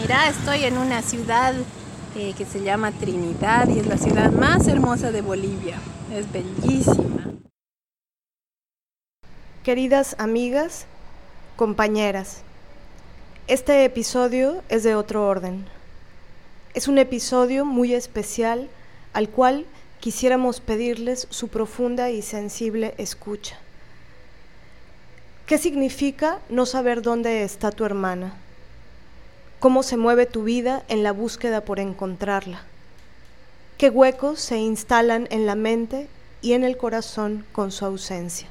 Mira, estoy en una ciudad eh, que se llama Trinidad y es la ciudad más hermosa de Bolivia. Es bellísima. Queridas amigas, compañeras, este episodio es de otro orden. Es un episodio muy especial al cual quisiéramos pedirles su profunda y sensible escucha. ¿Qué significa no saber dónde está tu hermana? ¿Cómo se mueve tu vida en la búsqueda por encontrarla? ¿Qué huecos se instalan en la mente y en el corazón con su ausencia?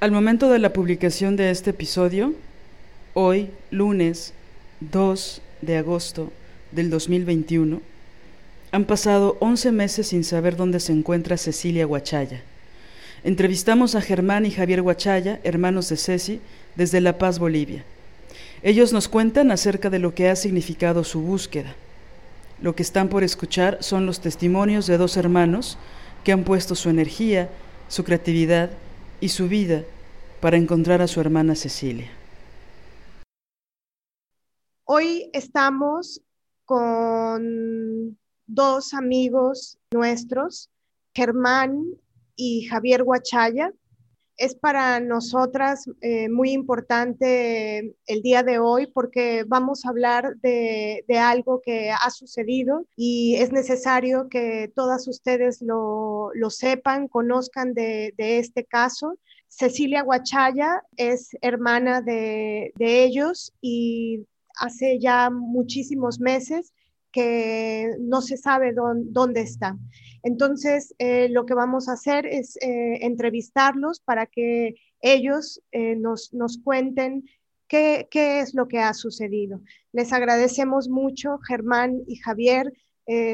Al momento de la publicación de este episodio, hoy, lunes 2 de agosto del 2021, han pasado 11 meses sin saber dónde se encuentra Cecilia Guachaya. Entrevistamos a Germán y Javier Guachaya, hermanos de Ceci, desde La Paz, Bolivia. Ellos nos cuentan acerca de lo que ha significado su búsqueda. Lo que están por escuchar son los testimonios de dos hermanos que han puesto su energía, su creatividad y su vida para encontrar a su hermana Cecilia. Hoy estamos con dos amigos nuestros, Germán y Javier Guachaya. Es para nosotras eh, muy importante el día de hoy porque vamos a hablar de, algo que ha sucedido y es necesario que todas ustedes lo, sepan, conozcan de, este caso. Cecilia Guachaya es hermana de, de ellos y hace ya muchísimos meses que no se sabe dónde, está. Entonces, eh, lo que vamos a hacer es eh, entrevistarlos para que ellos eh, nos, cuenten qué, es lo que ha sucedido. Les agradecemos mucho, Germán y Javier.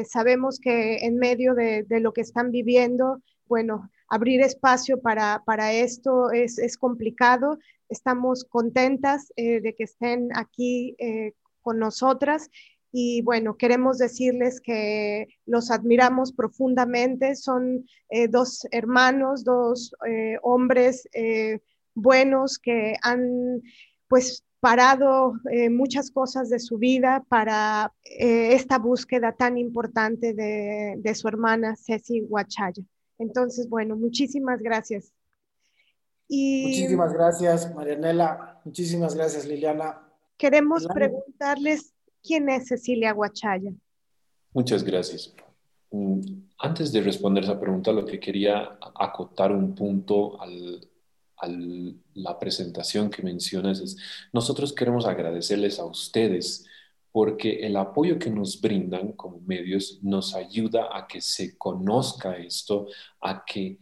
sabemos que en medio de, lo que están viviendo, bueno, abrir espacio para, esto es, es, complicado. Estamos contentas de que estén aquí con nosotras y bueno, queremos decirles que los admiramos profundamente. Son eh, dos hermanos, dos eh, hombres eh, buenos que han pues parado muchas cosas de su vida para esta búsqueda tan importante de, de su hermana Ceci Huachaya. Entonces, bueno, muchísimas gracias. Y muchísimas gracias, Marianela. Muchísimas gracias, Liliana. Queremos preguntarles ¿Quién es Cecilia Guachaya? Muchas gracias. Mm, antes de responder esa pregunta, lo que quería acotar un punto a la presentación que mencionas es, nosotros queremos agradecerles a ustedes porque el apoyo que nos brindan como medios nos ayuda a que se conozca esto, a que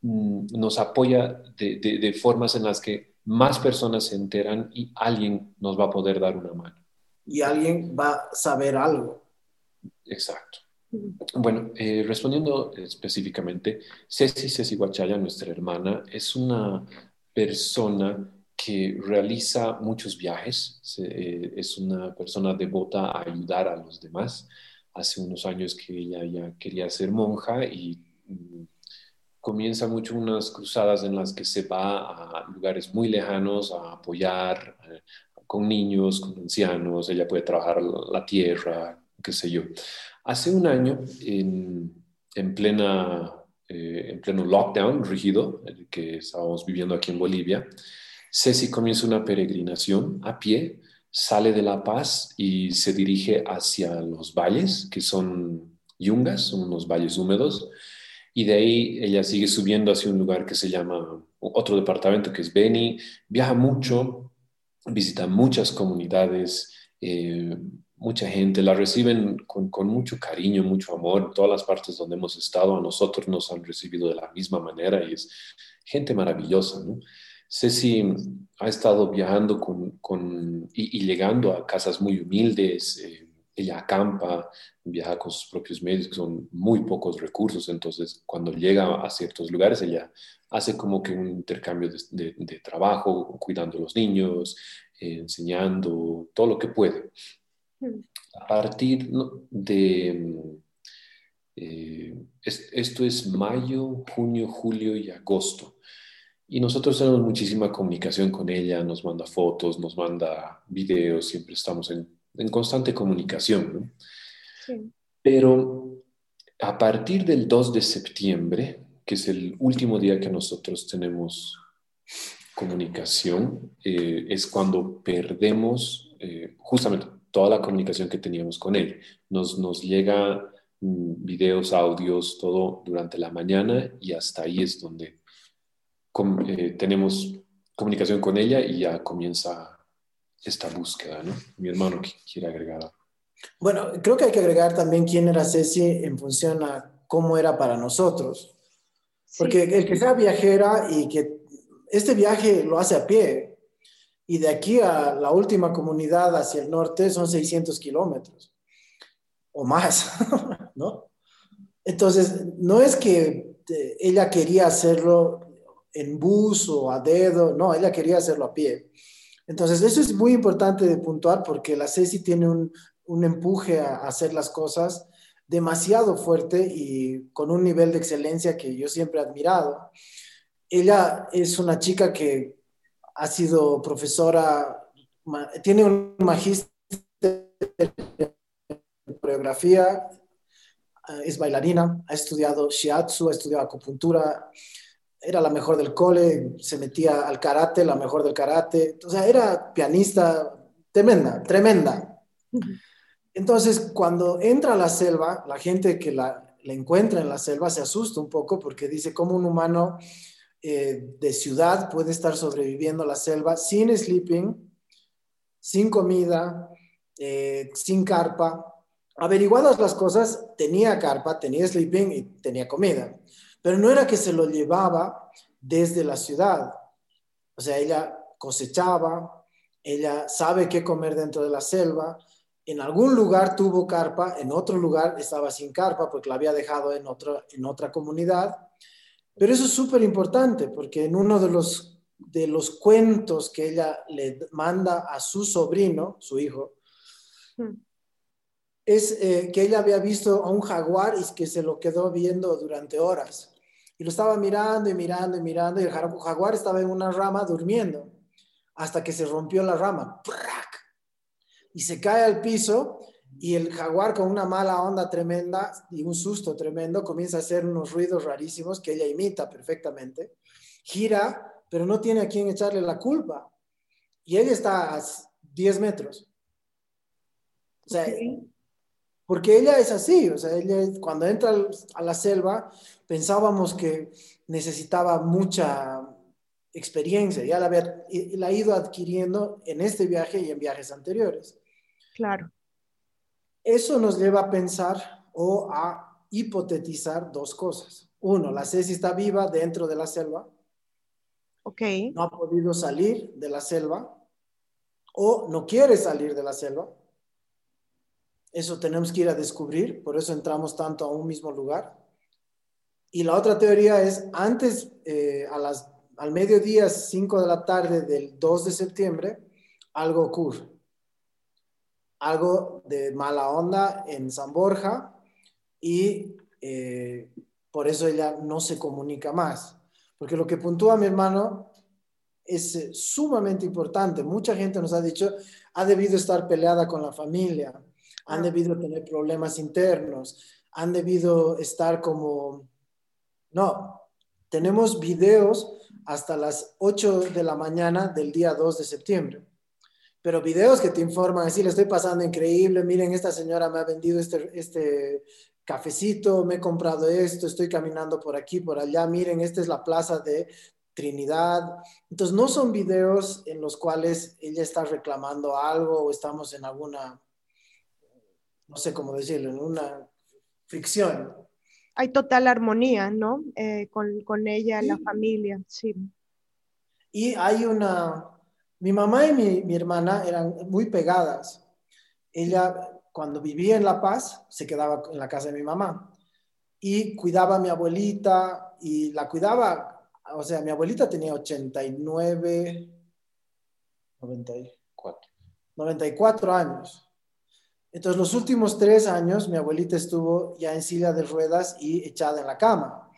mm, nos apoya de formas en las que más personas se enteran y alguien nos va a poder dar una mano y alguien va a saber algo. Exacto. Bueno, eh, respondiendo específicamente, Ceci Ceci Guachaya, nuestra hermana, es una persona que realiza muchos viajes, eh, es una persona devota a ayudar a los demás. Hace unos años que ella ya quería ser monja y mm, comienza mucho unas cruzadas en las que se va a lugares muy lejanos a apoyar, eh, con niños, con ancianos, ella puede trabajar la tierra, qué sé yo. Hace un año, en, en plena, eh, en pleno lockdown rígido que estábamos viviendo aquí en Bolivia, Ceci comienza una peregrinación a pie, sale de La Paz y se dirige hacia los valles, que son yungas, son unos valles húmedos, y de ahí ella sigue subiendo hacia un lugar que se llama, otro departamento que es Beni, viaja mucho, visita muchas comunidades, eh, mucha gente, la reciben con, mucho cariño, mucho amor. En todas las partes donde hemos estado, a nosotros nos han recibido de la misma manera y es gente maravillosa. ¿no? Ceci ha estado viajando con, y, llegando a casas muy humildes. Eh, ella acampa, viaja con sus propios medios, que son muy pocos recursos, entonces cuando llega a ciertos lugares, ella hace como que un intercambio de, trabajo, cuidando a los niños, enseñando, todo lo que puede. Mm. A partir de, eh, esto es mayo, junio, julio y agosto. Y nosotros tenemos muchísima comunicación con ella, nos manda fotos, nos manda videos, siempre estamos en, en constante comunicación. ¿no? Sí. Pero a partir del 2 de septiembre, que es el último día que nosotros tenemos comunicación, eh, es cuando perdemos eh, justamente toda la comunicación que teníamos con él. Nos, nos llega mm, videos, audios, todo durante la mañana y hasta ahí es donde eh, tenemos comunicación con ella y ya comienza esta búsqueda, ¿no? Mi hermano quiere agregar. Bueno, creo que hay que agregar también quién era Ceci en función a cómo era para nosotros. Porque el que sea viajera y que este viaje lo hace a pie, y de aquí a la última comunidad hacia el norte son 600 kilómetros o más, ¿no? Entonces, no es que eh, ella quería hacerlo en bus o a dedo, no, ella quería hacerlo a pie. Entonces, eso es muy importante de puntuar porque la Ceci tiene un, un empuje a hacer las cosas demasiado fuerte y con un nivel de excelencia que yo siempre he admirado. Ella es una chica que ha sido profesora, tiene un magíster en coreografía, es bailarina, ha estudiado shiatsu, ha estudiado acupuntura, era la mejor del cole, se metía al karate, la mejor del karate, o sea, era pianista tremenda, tremenda. Entonces, cuando entra a la selva, la gente que la, encuentra en la selva se asusta un poco porque dice cómo un humano eh, de ciudad puede estar sobreviviendo la selva sin sleeping, sin comida, eh, sin carpa. Averiguadas las cosas, tenía carpa, tenía sleeping y tenía comida, pero no era que se lo llevaba desde la ciudad. O sea, ella cosechaba, ella sabe qué comer dentro de la selva, en algún lugar tuvo carpa, en otro lugar estaba sin carpa porque la había dejado en, otro, en otra comunidad. Pero eso es súper importante porque en uno de los, de los cuentos que ella le manda a su sobrino, su hijo, hmm. es eh, que ella había visto a un jaguar y que se lo quedó viendo durante horas. Y lo estaba mirando y mirando y mirando y el jaguar estaba en una rama durmiendo hasta que se rompió la rama y se cae al piso y el jaguar con una mala onda tremenda y un susto tremendo comienza a hacer unos ruidos rarísimos que ella imita perfectamente, gira, pero no tiene a quién echarle la culpa. Y ella está a 10 metros. O sea, porque ella es así, o sea, ella cuando entra a la selva pensábamos que necesitaba mucha experiencia, ya la, había, la ha ido adquiriendo en este viaje y en viajes anteriores. Claro. Eso nos lleva a pensar o a hipotetizar dos cosas. Uno, la Ceci está viva dentro de la selva. Ok. No ha podido salir de la selva o no quiere salir de la selva. Eso tenemos que ir a descubrir, por eso entramos tanto a un mismo lugar. Y la otra teoría es, antes, eh, a las, al mediodía, 5 de la tarde del 2 de septiembre, algo ocurre algo de mala onda en San Borja y eh, por eso ella no se comunica más. Porque lo que puntúa mi hermano es eh, sumamente importante. Mucha gente nos ha dicho, ha debido estar peleada con la familia, han ah. debido tener problemas internos, han debido estar como... No, tenemos videos hasta las 8 de la mañana del día 2 de septiembre pero videos que te informan, así le estoy pasando increíble, miren, esta señora me ha vendido este, este cafecito, me he comprado esto, estoy caminando por aquí, por allá, miren, esta es la plaza de Trinidad. Entonces, no son videos en los cuales ella está reclamando algo o estamos en alguna, no sé cómo decirlo, en una fricción. Hay total armonía, ¿no? Eh, con, con, ella, la familia, sí. Y hay una, mi mamá y mi, hermana eran muy pegadas. Ella, cuando vivía en La Paz, se quedaba en la casa de mi mamá y cuidaba a mi abuelita y la cuidaba, o sea, mi abuelita tenía 89, 94, 94 años. Entonces, los últimos tres años, mi abuelita estuvo ya en silla de ruedas y echada en la cama.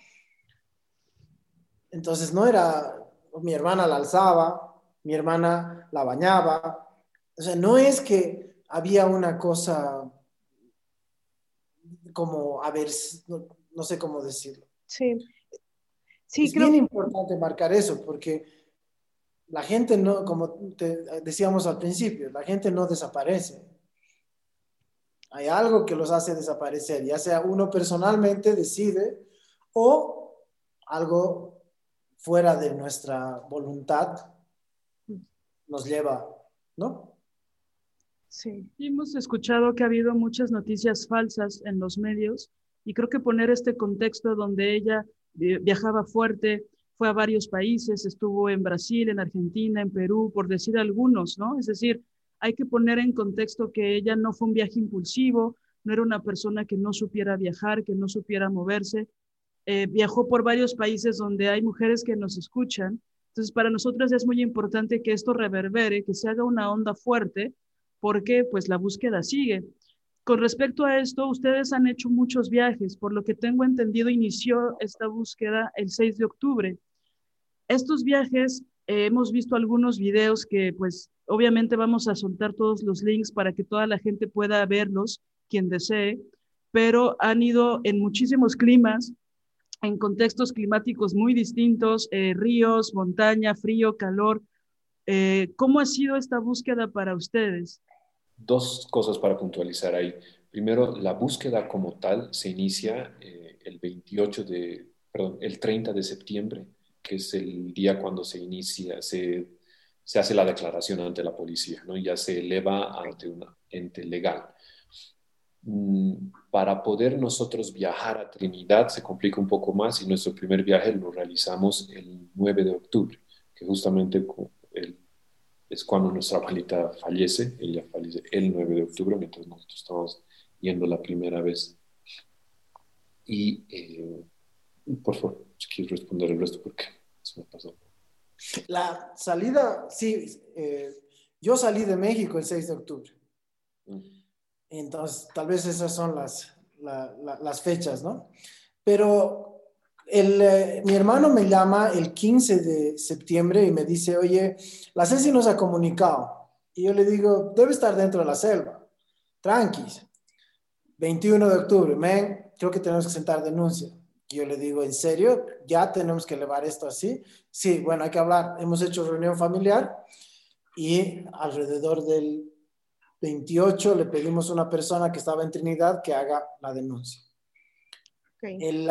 Entonces, no era mi hermana la alzaba, mi hermana la bañaba. O sea, no es que había una cosa como, a ver, no, sé cómo decirlo. Sí. Sí, es bien importante marcar eso porque la gente no, como te decíamos al principio, la gente no desaparece. Hay algo que los hace desaparecer, ya sea uno personalmente decide o algo fuera de nuestra voluntad nos lleva, ¿no? Sí. Hemos escuchado que ha habido muchas noticias falsas en los medios y creo que poner este contexto donde ella viajaba fuerte, fue a varios países, estuvo en Brasil, en Argentina, en Perú, por decir algunos, ¿no? Es decir, hay que poner en contexto que ella no fue un viaje impulsivo, no era una persona que no supiera viajar, que no supiera moverse. Eh, viajó por varios países donde hay mujeres que nos escuchan. Entonces, para nosotros es muy importante que esto reverbere, que se haga una onda fuerte, porque pues la búsqueda sigue. Con respecto a esto, ustedes han hecho muchos viajes, por lo que tengo entendido, inició esta búsqueda el 6 de octubre. Estos viajes, eh, hemos visto algunos videos que pues obviamente vamos a soltar todos los links para que toda la gente pueda verlos, quien desee, pero han ido en muchísimos climas, en contextos climáticos muy distintos, eh, ríos, montaña, frío, calor. Eh, ¿Cómo ha sido esta búsqueda para ustedes? dos cosas para puntualizar ahí. Primero, la búsqueda como tal se inicia eh, el 28 de, el 30 de septiembre, que es el día cuando se inicia, se, se hace la declaración ante la policía, ¿no? Ya se eleva ante un ente legal. Mm, para poder nosotros viajar a Trinidad se complica un poco más y nuestro primer viaje lo realizamos el 9 de octubre, que justamente es cuando nuestra abuelita fallece, ella fallece el 9 de octubre, mientras nosotros estábamos yendo la primera vez. Y eh, por favor, si quieres responder el resto porque se me pasó. La salida, sí, eh, yo salí de México el 6 de octubre. Mm. Entonces, tal vez esas son las, las fechas, ¿no? Pero el, eh, mi hermano me llama el 15 de septiembre y me dice, oye, la Ceci nos ha comunicado. Y yo le digo, debe estar dentro de la selva. Tranquis. 21 de octubre, men, creo que tenemos que sentar denuncia. Yo le digo, ¿en serio? ¿Ya tenemos que elevar esto así? Sí, bueno, hay que hablar. Hemos hecho reunión familiar y alrededor del 28 le pedimos a una persona que estaba en Trinidad que haga la denuncia. Okay. El,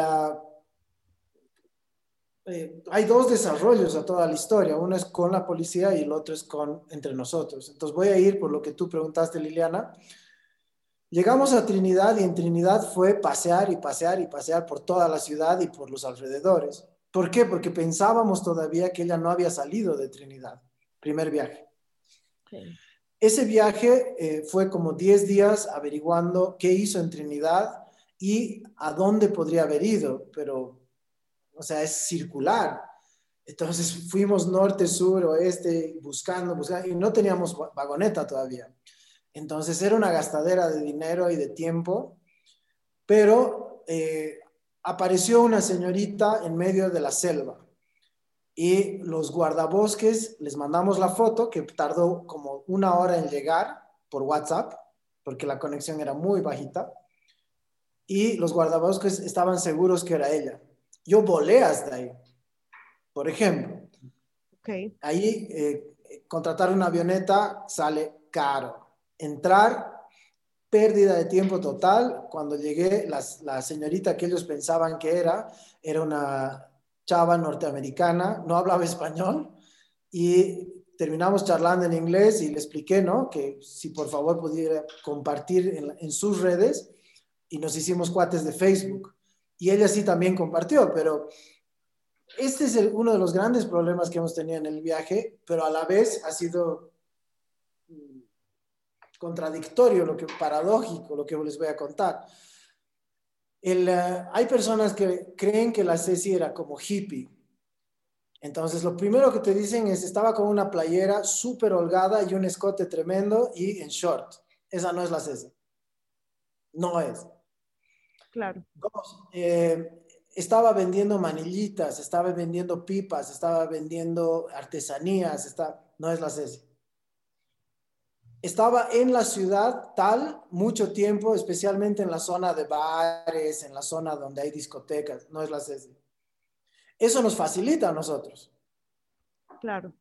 eh, hay dos desarrollos a toda la historia. Uno es con la policía y el otro es con entre nosotros. Entonces voy a ir por lo que tú preguntaste, Liliana. Llegamos a Trinidad y en Trinidad fue pasear y pasear y pasear por toda la ciudad y por los alrededores. ¿Por qué? Porque pensábamos todavía que ella no había salido de Trinidad. Primer viaje. Ese viaje eh, fue como 10 días averiguando qué hizo en Trinidad y a dónde podría haber ido, pero o sea, es circular. Entonces fuimos norte, sur, oeste, buscando, buscando, y no teníamos vagoneta todavía. Entonces era una gastadera de dinero y de tiempo, pero eh, apareció una señorita en medio de la selva y los guardabosques les mandamos la foto que tardó como una hora en llegar por WhatsApp porque la conexión era muy bajita y los guardabosques estaban seguros que era ella yo volé hasta ahí. Por ejemplo, okay. ahí eh, contratar una avioneta sale caro. Entrar, pérdida de tiempo total. Cuando llegué, la señorita que ellos pensaban que era, era una chava norteamericana, no hablaba español y terminamos charlando en inglés y le expliqué, ¿no? Que si por favor pudiera compartir en, en sus redes y nos hicimos cuates de Facebook y ella sí también compartió, pero este es uno de los grandes problemas que hemos tenido en el viaje, pero a la vez ha sido mm, contradictorio, lo que paradójico, lo que les voy a contar. El, eh, hay personas que creen que la Ceci era como hippie. Entonces, lo primero que te dicen es, estaba con una playera súper holgada y un escote tremendo y en short. Esa no es la Ceci. No es. Claro. Eh, estaba vendiendo manillitas, estaba vendiendo pipas, estaba vendiendo artesanías, está, no es la Ceci. Estaba en la ciudad tal mucho tiempo, especialmente en la zona de bares, en la zona donde hay discotecas, no es la Ceci. Eso nos facilita a nosotros. Claro.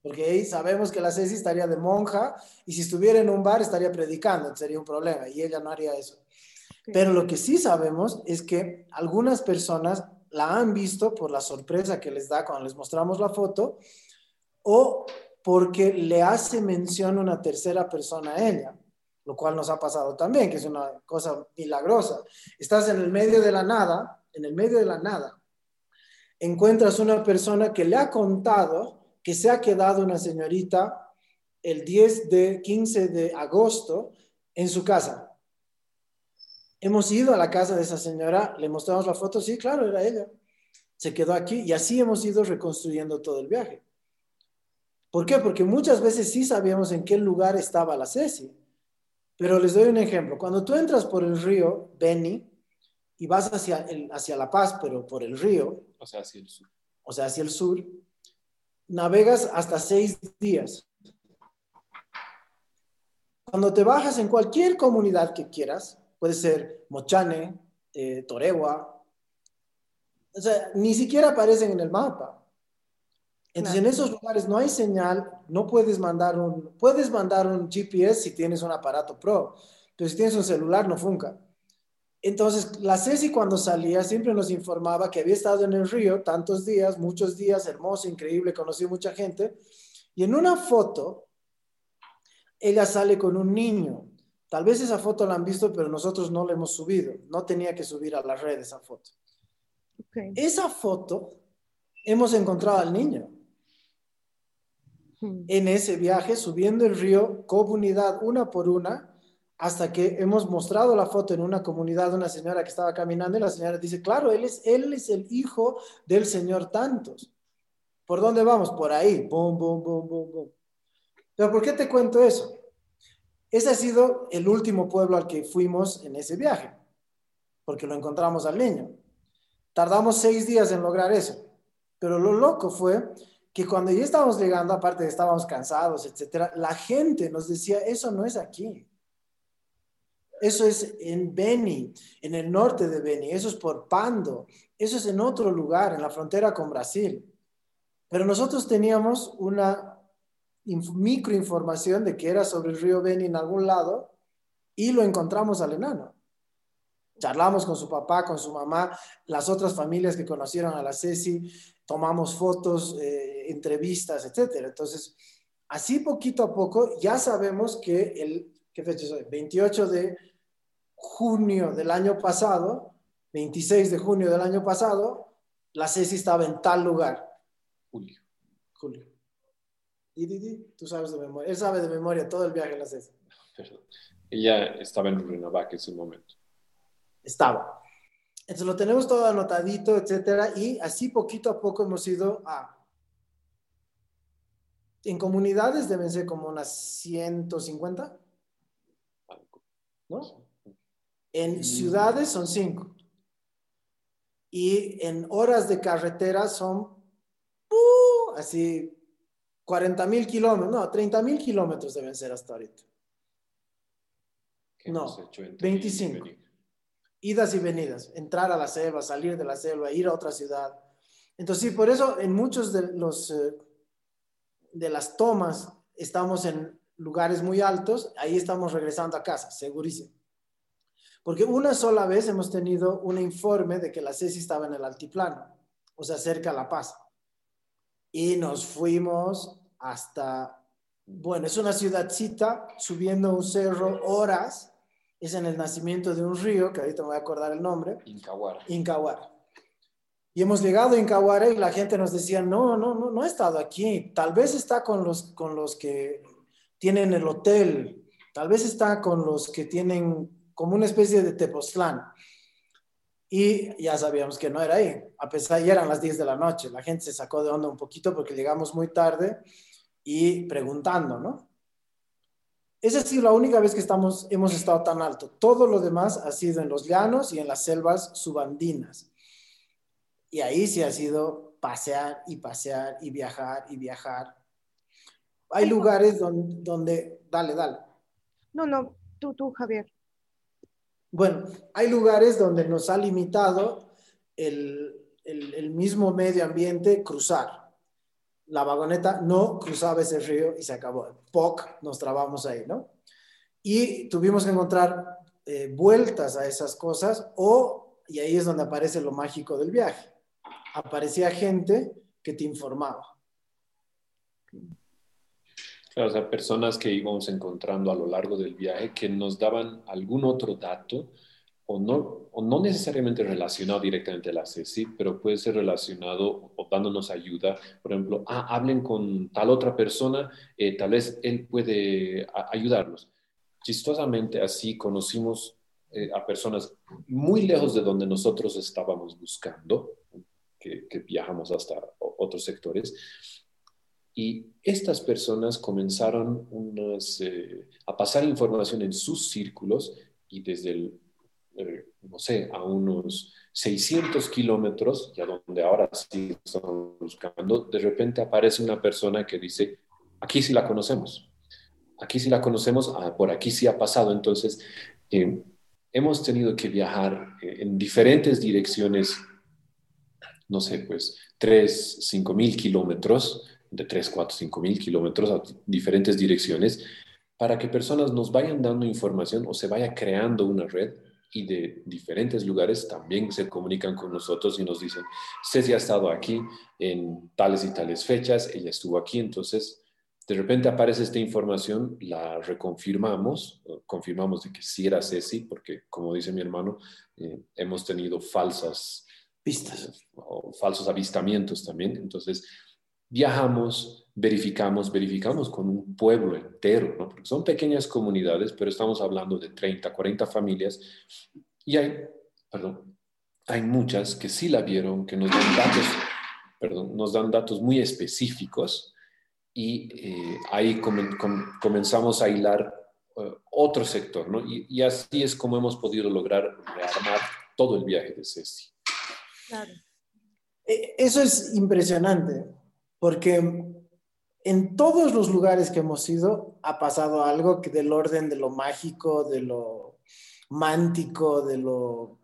Porque ahí sabemos que la Ceci estaría de monja y si estuviera en un bar estaría predicando, sería un problema y ella no haría eso. Pero lo que sí sabemos es que algunas personas la han visto por la sorpresa que les da cuando les mostramos la foto o porque le hace mención una tercera persona a ella, lo cual nos ha pasado también, que es una cosa milagrosa. Estás en el medio de la nada, en el medio de la nada, encuentras una persona que le ha contado que se ha quedado una señorita el 10 de 15 de agosto en su casa. Hemos ido a la casa de esa señora, le mostramos la foto, sí, claro, era ella. Se quedó aquí y así hemos ido reconstruyendo todo el viaje. ¿Por qué? Porque muchas veces sí sabíamos en qué lugar estaba la Ceci. Pero les doy un ejemplo. Cuando tú entras por el río Beni y vas hacia, hacia La Paz, pero por el río. O sea, hacia el sur. O sea, hacia el sur, navegas hasta seis días. Cuando te bajas en cualquier comunidad que quieras, puede ser Mochane, eh, Toregua, o sea, ni siquiera aparecen en el mapa. Entonces, en esos lugares no hay señal, no puedes mandar un, puedes mandar un GPS si tienes un aparato pro, pero si tienes un celular no funca. Entonces, la Ceci cuando salía siempre nos informaba que había estado en el río tantos días, muchos días, hermoso, increíble, conocí mucha gente. Y en una foto, ella sale con un niño. Tal vez esa foto la han visto, pero nosotros no la hemos subido. No tenía que subir a la red esa foto. Esa foto, hemos encontrado al niño. En ese viaje, subiendo el río, comunidad una por una, hasta que hemos mostrado la foto en una comunidad de una señora que estaba caminando y la señora dice, claro, él es, él es el hijo del señor Tantos. ¿Por dónde vamos? Por ahí. Boom, boom, boom, boom, boom. Pero ¿por qué te cuento eso? Ese ha sido el último pueblo al que fuimos en ese viaje, porque lo encontramos al niño. Tardamos seis días en lograr eso. Pero lo loco fue que cuando ya estábamos llegando, aparte de estábamos cansados, etcétera, la gente nos decía, eso no es aquí. Eso es en Beni, en el norte de Beni. Eso es por Pando. Eso es en otro lugar, en la frontera con Brasil. Pero nosotros teníamos una microinformación de que era sobre el río Beni en algún lado y lo encontramos al enano. Charlamos con su papá, con su mamá, las otras familias que conocieron a la Ceci, tomamos fotos, eh, entrevistas, etcétera. Entonces, así poquito a poco ya sabemos que el, ¿qué fecha es hoy? 28 de junio del año pasado, 26 de junio del año pasado, la Ceci estaba en tal lugar. Julio. Julio. Y Didi, tú sabes de memoria. Él sabe de memoria todo el viaje en la Ceci. Perdón. Ella estaba en Rurrenabaque en ese momento. Estaba. Entonces lo tenemos todo anotadito, etcétera, y así poquito a poco hemos ido a. En comunidades deben ser como unas 150. ¿No? En ciudades son cinco. Y en horas de carretera son uh, así 40 mil kilómetros, no, 30 mil kilómetros deben ser hasta ahorita. No, 25. Idas y venidas, entrar a la selva, salir de la selva, ir a otra ciudad. Entonces, sí, por eso en muchos de los eh, de las tomas estamos en lugares muy altos, ahí estamos regresando a casa, segurísimo. Porque una sola vez hemos tenido un informe de que la Ceci estaba en el altiplano, o sea, cerca a La Paz. Y nos fuimos hasta, bueno, es una ciudadcita subiendo un cerro horas, es en el nacimiento de un río, que ahorita me voy a acordar el nombre. Incahuara. Incahuara. Y hemos llegado a Incahuara y la gente nos decía, no, no, no, no ha estado aquí. Tal vez está con los, con los que tienen el hotel. Tal vez está con los que tienen como una especie de Tepoztlán. Y ya sabíamos que no era ahí, a pesar de que eran las 10 de la noche. La gente se sacó de onda un poquito porque llegamos muy tarde y preguntando, ¿no? Esa ha sido la única vez que estamos, hemos estado tan alto. Todo lo demás ha sido en los llanos y en las selvas subandinas. Y ahí sí ha sido pasear y pasear y viajar y viajar. Hay lugares donde, donde dale, dale. No, no, tú, tú, Javier. Bueno, hay lugares donde nos ha limitado el, el, mismo medio ambiente cruzar. La vagoneta no cruzaba ese río y se acabó. POC, nos trabamos ahí, ¿no? Y tuvimos que encontrar eh, vueltas a esas cosas o, y ahí es donde aparece lo mágico del viaje, aparecía gente que te informaba. Claro, o sea, personas que íbamos encontrando a lo largo del viaje que nos daban algún otro dato o no, o no necesariamente relacionado directamente a la CECI, pero puede ser relacionado o dándonos ayuda. Por ejemplo, ah, hablen con tal otra persona, eh, tal vez él puede ayudarnos. Chistosamente así conocimos eh, a personas muy lejos de donde nosotros estábamos buscando, que, viajamos hasta otros sectores, y estas personas comenzaron eh, a pasar información en sus círculos y desde el, eh, no sé, a unos 600 kilómetros, ya donde ahora sí estamos buscando, de repente aparece una persona que dice, aquí sí la conocemos, aquí sí la conocemos, ah, por aquí sí ha pasado. Entonces, eh, hemos tenido que viajar en diferentes direcciones, no sé, pues 3, 5 mil kilómetros de 3, 4, 5 mil kilómetros a diferentes direcciones para que personas nos vayan dando información o se vaya creando una red y de diferentes lugares también se comunican con nosotros y nos dicen, Ceci ha estado aquí en tales y tales fechas, ella estuvo aquí, entonces de repente aparece esta información, la reconfirmamos, confirmamos de que sí era Ceci, porque como dice mi hermano, eh, hemos tenido falsas pistas o falsos avistamientos también, entonces viajamos, verificamos, verificamos con un pueblo entero, ¿no? Porque son pequeñas comunidades, pero estamos hablando de 30, 40 familias y hay, perdón, hay muchas que sí la vieron, que nos dan datos, perdón, nos dan datos muy específicos y eh, ahí comenzamos a hilar eh, otro sector, ¿no? Y, y, así es como hemos podido lograr rearmar todo el viaje de Ceci. Claro. E, eso es impresionante porque en todos los lugares que hemos ido ha pasado algo que del orden de lo mágico, de lo mántico, de lo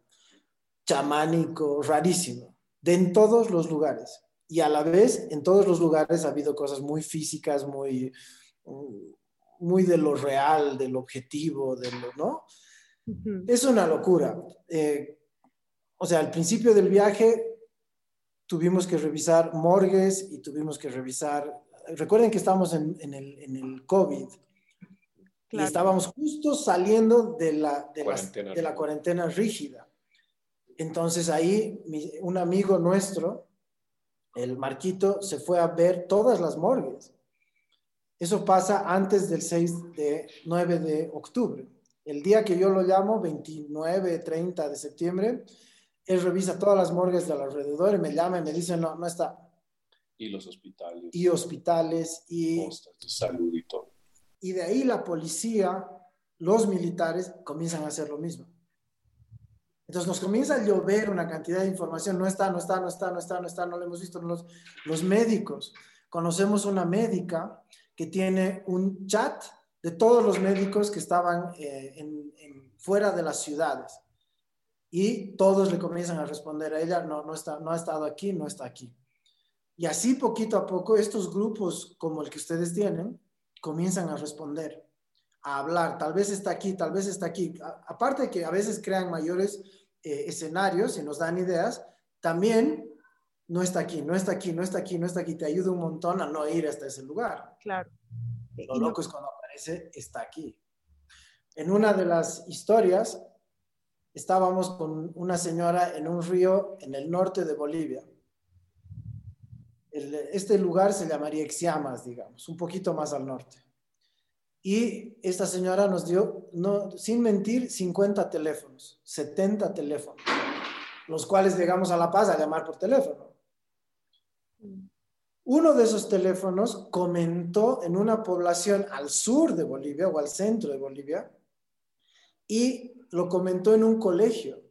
chamánico, rarísimo, de en todos los lugares. Y a la vez, en todos los lugares ha habido cosas muy físicas, muy, muy de lo real, del objetivo, de lo, ¿no? Es una locura. Eh, o sea, al principio del viaje tuvimos que revisar morgues y tuvimos que revisar, recuerden que estábamos en, el, en el, COVID y estábamos justo saliendo de la, de, cuarentena, de la cuarentena rígida. Entonces ahí un amigo nuestro, el Marquito, se fue a ver todas las morgues. Eso pasa antes del 6 de 9 de octubre. El día que yo lo llamo, 29, 30 de septiembre, él revisa todas las morgues del alrededor y me llama y me dice, no, no está. Y los hospitales. Y hospitales y... de salud y todo. Y de ahí la policía, los militares comienzan a hacer lo mismo. Entonces nos comienza a llover una cantidad de información, no está, no está, no está, no está, no está, no lo hemos visto. Los, los médicos, conocemos una médica que tiene un chat de todos los médicos que estaban eh, en, fuera de las ciudades y todos le comienzan a responder a ella, no, no, está, no ha estado aquí, no está aquí. Y así poquito a poco estos grupos como el que ustedes tienen comienzan a responder, a hablar, tal vez está aquí, tal vez está aquí. aparte de que a veces crean mayores eh, escenarios y nos dan ideas, también no está aquí, no está aquí, no está aquí, no está aquí, te ayuda un montón a no ir hasta ese lugar. Claro. Lo loco es cuando aparece, está aquí. En una de las historias, estábamos con una señora en un río en el norte de Bolivia. este lugar se llamaría Exiamas, digamos, un poquito más al norte. Y esta señora nos dio, no, sin mentir, 50 teléfonos, 70 teléfonos, los cuales llegamos a La Paz a llamar por teléfono. Uno de esos teléfonos comentó en una población al sur de Bolivia o al centro de Bolivia y lo comentó en un colegio.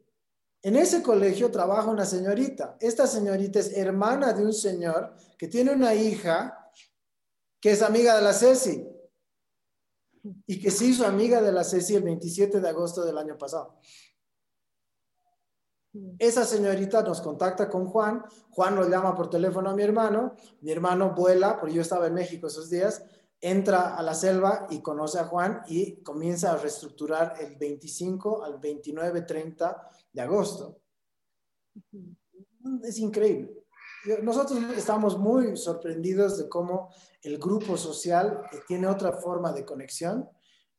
En ese colegio trabaja una señorita. Esta señorita es hermana de un señor que tiene una hija que es amiga de la Ceci y que se hizo amiga de la Ceci el 27 de agosto del año pasado. Esa señorita nos contacta con Juan, Juan nos llama por teléfono a mi hermano, mi hermano vuela, porque yo estaba en México esos días, entra a la selva y conoce a Juan y comienza a reestructurar el 25 al 29, 30 de agosto. Es increíble. Nosotros estamos muy sorprendidos de cómo el grupo social tiene otra forma de conexión,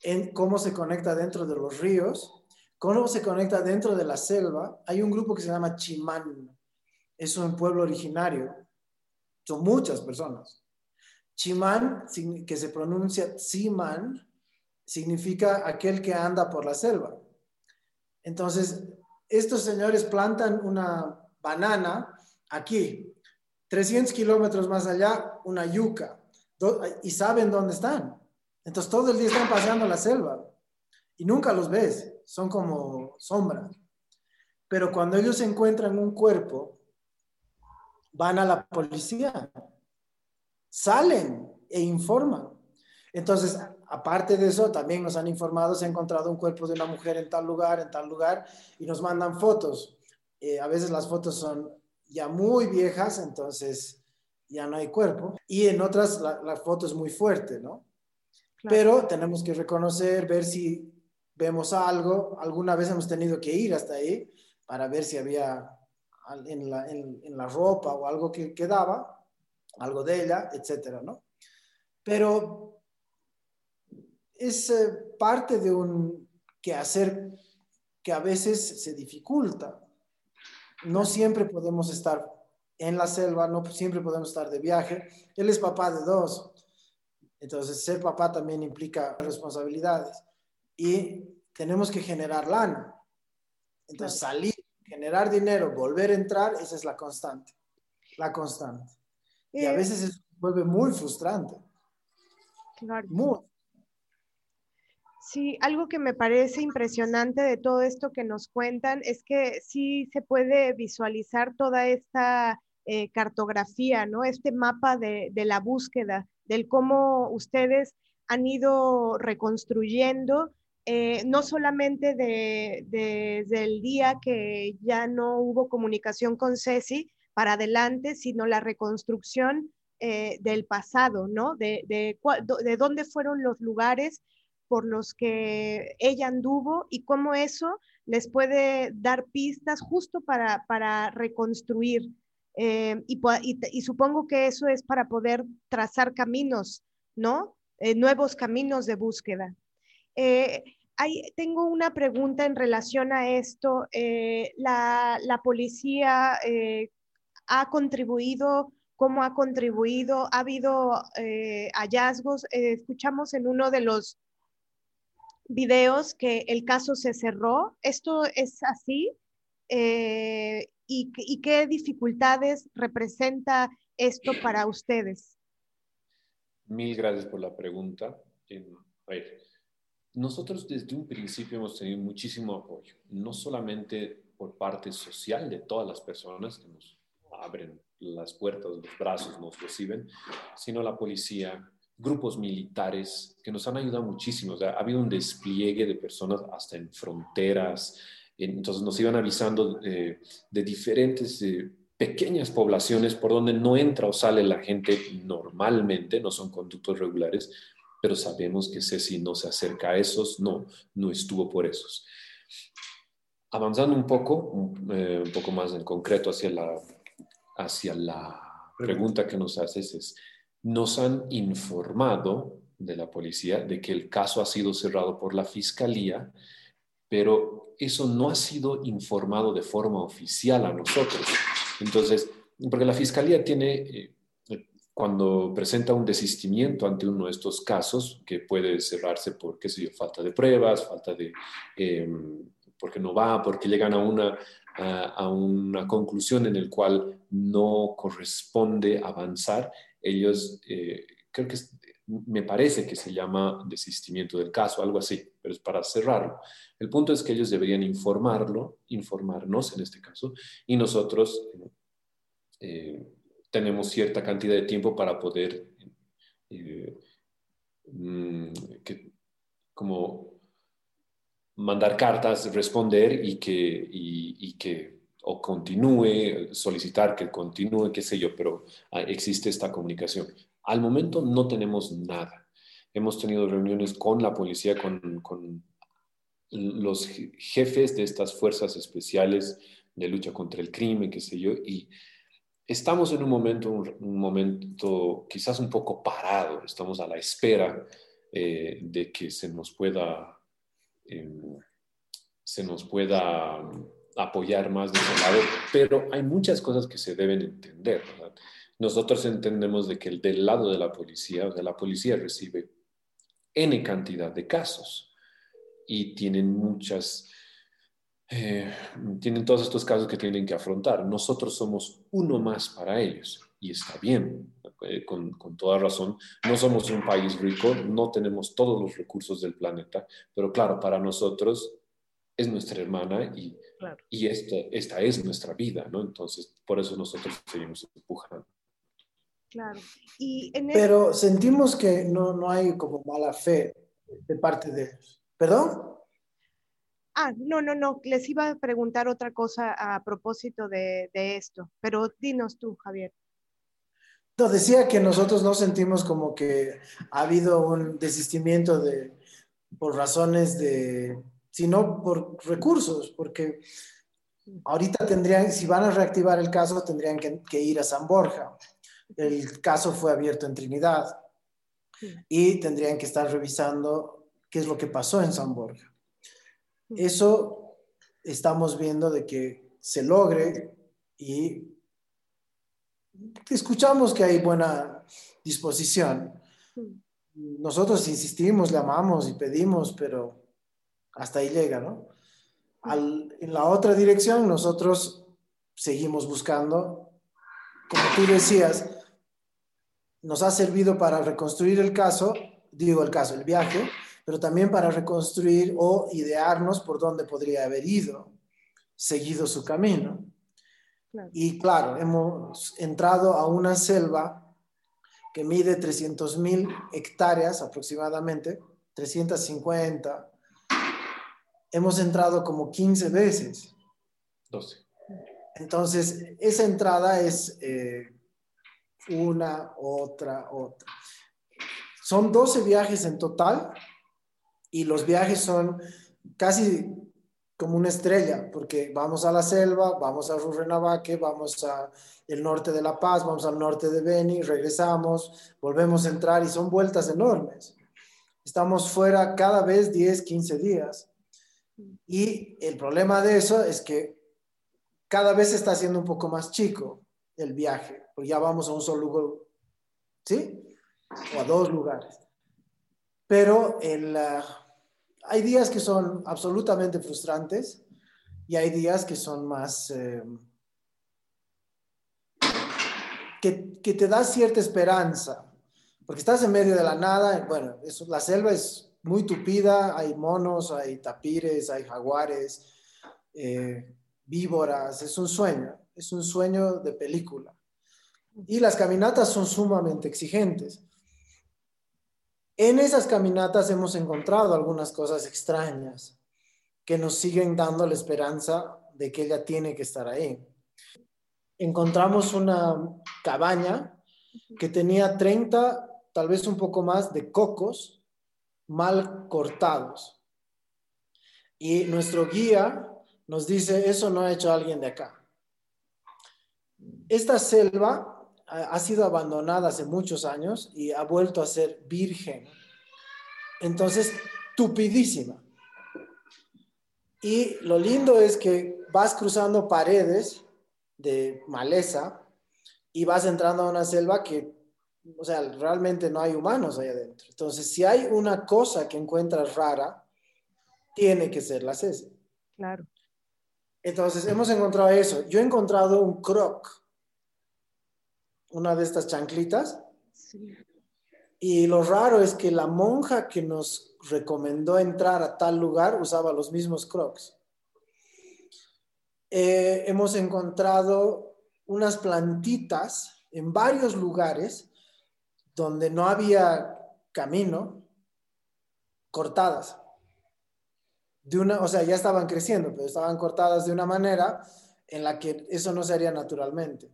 en cómo se conecta dentro de los ríos, cómo se conecta dentro de la selva. Hay un grupo que se llama Chimán, es un pueblo originario, son muchas personas Chimán, que se pronuncia Tsiman, significa aquel que anda por la selva. Entonces, estos señores plantan una banana aquí, 300 kilómetros más allá, una yuca, y saben dónde están. Entonces, todo el día están paseando la selva y nunca los ves, son como sombras. Pero cuando ellos encuentran un cuerpo, van a la policía salen e informan. Entonces, aparte de eso, también nos han informado, se ha encontrado un cuerpo de una mujer en tal lugar, en tal lugar, y nos mandan fotos. Eh, a veces las fotos son ya muy viejas, entonces ya no hay cuerpo, y en otras la, foto es muy fuerte, ¿no? Pero tenemos que reconocer, ver si vemos algo. Alguna vez hemos tenido que ir hasta ahí para ver si había en la, en la ropa o algo que quedaba, algo de ella, etcétera, ¿no? Pero es eh, parte de un quehacer que a veces se dificulta. No siempre podemos estar en la selva, no siempre podemos estar de viaje. Él es papá de dos, entonces ser papá también implica responsabilidades y tenemos que generar lana. Entonces salir, generar dinero, volver a entrar, esa es la constante, la constante. Y a eh, veces se vuelve muy frustrante. Claro. Sí, algo que me parece impresionante de todo esto que nos cuentan es que sí se puede visualizar toda esta eh, cartografía, ¿no? Este mapa de, la búsqueda, del cómo ustedes han ido reconstruyendo, eh, no solamente desde el día que ya no hubo comunicación con Ceci, para adelante, sino la reconstrucción eh, del pasado, ¿no? De, de, de, dónde fueron los lugares por los que ella anduvo y cómo eso les puede dar pistas justo para, para reconstruir. Eh, y, y, supongo que eso es para poder trazar caminos, ¿no? Eh, nuevos caminos de búsqueda. tengo una pregunta en relación a esto. La, la, policía ha contribuido, cómo ha contribuido, ha habido eh, hallazgos. Eh, escuchamos en uno de los videos que el caso se cerró. ¿Esto es así? Eh, ¿y, ¿Y qué dificultades representa esto para ustedes? Mil gracias por la pregunta. nosotros desde un principio hemos tenido muchísimo apoyo, no solamente por parte social de todas las personas que nos abren las puertas, los brazos, nos reciben, sino la policía, grupos militares que nos han ayudado muchísimo. ha habido un despliegue de personas hasta en fronteras. Entonces nos iban avisando de, diferentes eh, pequeñas poblaciones por donde no entra o sale la gente normalmente, no son conductos regulares, pero sabemos que Ceci no se acerca a esos, no, no estuvo por esos. Avanzando un poco, un eh, poco más en concreto hacia la hacia la pregunta que nos haces es, nos han informado de la policía de que el caso ha sido cerrado por la fiscalía, pero eso no ha sido informado de forma oficial a nosotros. Entonces, porque la fiscalía tiene, eh, cuando presenta un desistimiento ante uno de estos casos, que puede cerrarse por, qué sé yo, falta de pruebas, falta de, eh, porque no va, porque llegan a una, a, una conclusión en el cual no corresponde avanzar, ellos, eh, creo que me parece que se llama desistimiento del caso, algo así, pero es para cerrarlo. El punto es que ellos deberían informarlo, informarnos en este caso, y nosotros eh, tenemos cierta cantidad de tiempo para poder, eh, mm, como mandar cartas, responder y que, y que o continúe, solicitar que continúe, qué sé yo, pero ah, existe esta comunicación. Al momento no tenemos nada. Hemos tenido reuniones con la policía, con, con los jefes de estas fuerzas especiales de lucha contra el crimen, qué sé yo, y estamos en un momento, un, momento quizás un poco parado, estamos a la espera eh, de que se nos pueda, em, se nos pueda apoyar más de ese lado, pero hay muchas cosas que se deben entender. Nosotros entendemos de que el del lado de la policía, o sea, la policía recibe N cantidad de casos y tienen muchas, eh, tienen todos estos casos que tienen que afrontar. Nosotros somos uno más para ellos y está bien, eh, con, con, toda razón. No somos un país rico, no tenemos todos los recursos del planeta, pero claro, para nosotros es nuestra hermana y, y esta, esta es nuestra vida, ¿no? Entonces, por eso nosotros seguimos empujando. Claro. Y Pero sentimos que no, no hay como mala fe de parte de ellos. ¿Perdón? Ah, no, no, no. Les iba a preguntar otra cosa a propósito de, de esto, pero dinos tú, Javier. No, decía que nosotros no sentimos como que ha habido un desistimiento de, por razones de, sino por recursos, porque ahorita tendrían, si van a reactivar el caso, tendrían que, ir a San Borja. El caso fue abierto en Trinidad y tendrían que estar revisando qué es lo que pasó en San Borja. Eso estamos viendo de que se logre y escuchamos que hay buena disposición. Nosotros insistimos, le amamos y pedimos, pero hasta ahí llega, ¿no? en la otra dirección, nosotros seguimos buscando, como tú decías, nos ha servido para reconstruir el caso, digo el caso, el viaje, pero también para reconstruir o idearnos por dónde podría haber ido, seguido su camino. Y claro, hemos entrado a una selva que mide 300.000 hectáreas aproximadamente, 350 hemos entrado como 15 veces. 12. Entonces, esa entrada es eh, una, otra, otra. Son 12 viajes en total y los viajes son casi como una estrella, porque vamos a la selva, vamos a Rurrenabaque, vamos al norte de La Paz, vamos al norte de Beni, regresamos, volvemos a entrar y son vueltas enormes. Estamos fuera cada vez 10, 15 días. Y el problema de eso es que cada vez se está haciendo un poco más chico el viaje, porque ya vamos a un solo lugar, ¿sí? O a dos lugares. Pero el, hay días que son absolutamente frustrantes y hay días que son más... Eh, que, te da cierta esperanza, porque estás en medio de la nada, bueno, la selva es muy tupida, hay monos, hay tapires, hay jaguares, eh, víboras, es un sueño, es un sueño de película. Y las caminatas son sumamente exigentes. En esas caminatas hemos encontrado algunas cosas extrañas que nos siguen dando la esperanza de que ella tiene que estar ahí. Encontramos una cabaña que tenía 30, tal vez un poco más, de cocos mal cortados. Y nuestro guía nos dice, eso no ha hecho alguien de acá. Esta selva ha sido abandonada hace muchos años y ha vuelto a ser virgen. Entonces, tupidísima. Y lo lindo es que vas cruzando paredes de maleza y vas entrando a una selva que o sea, realmente no hay humanos ahí adentro. Entonces, si hay una cosa que encuentras rara, tiene que ser la cese. Claro. Entonces, hemos encontrado eso. Yo he encontrado un croc, una de estas chanclitas. Sí. Y lo raro es que la monja que nos recomendó entrar a tal lugar usaba los mismos crocs. Eh, hemos encontrado unas plantitas en varios lugares donde no había camino, cortadas. De una, o sea, ya estaban creciendo, pero estaban cortadas de una manera en la que eso no se haría naturalmente.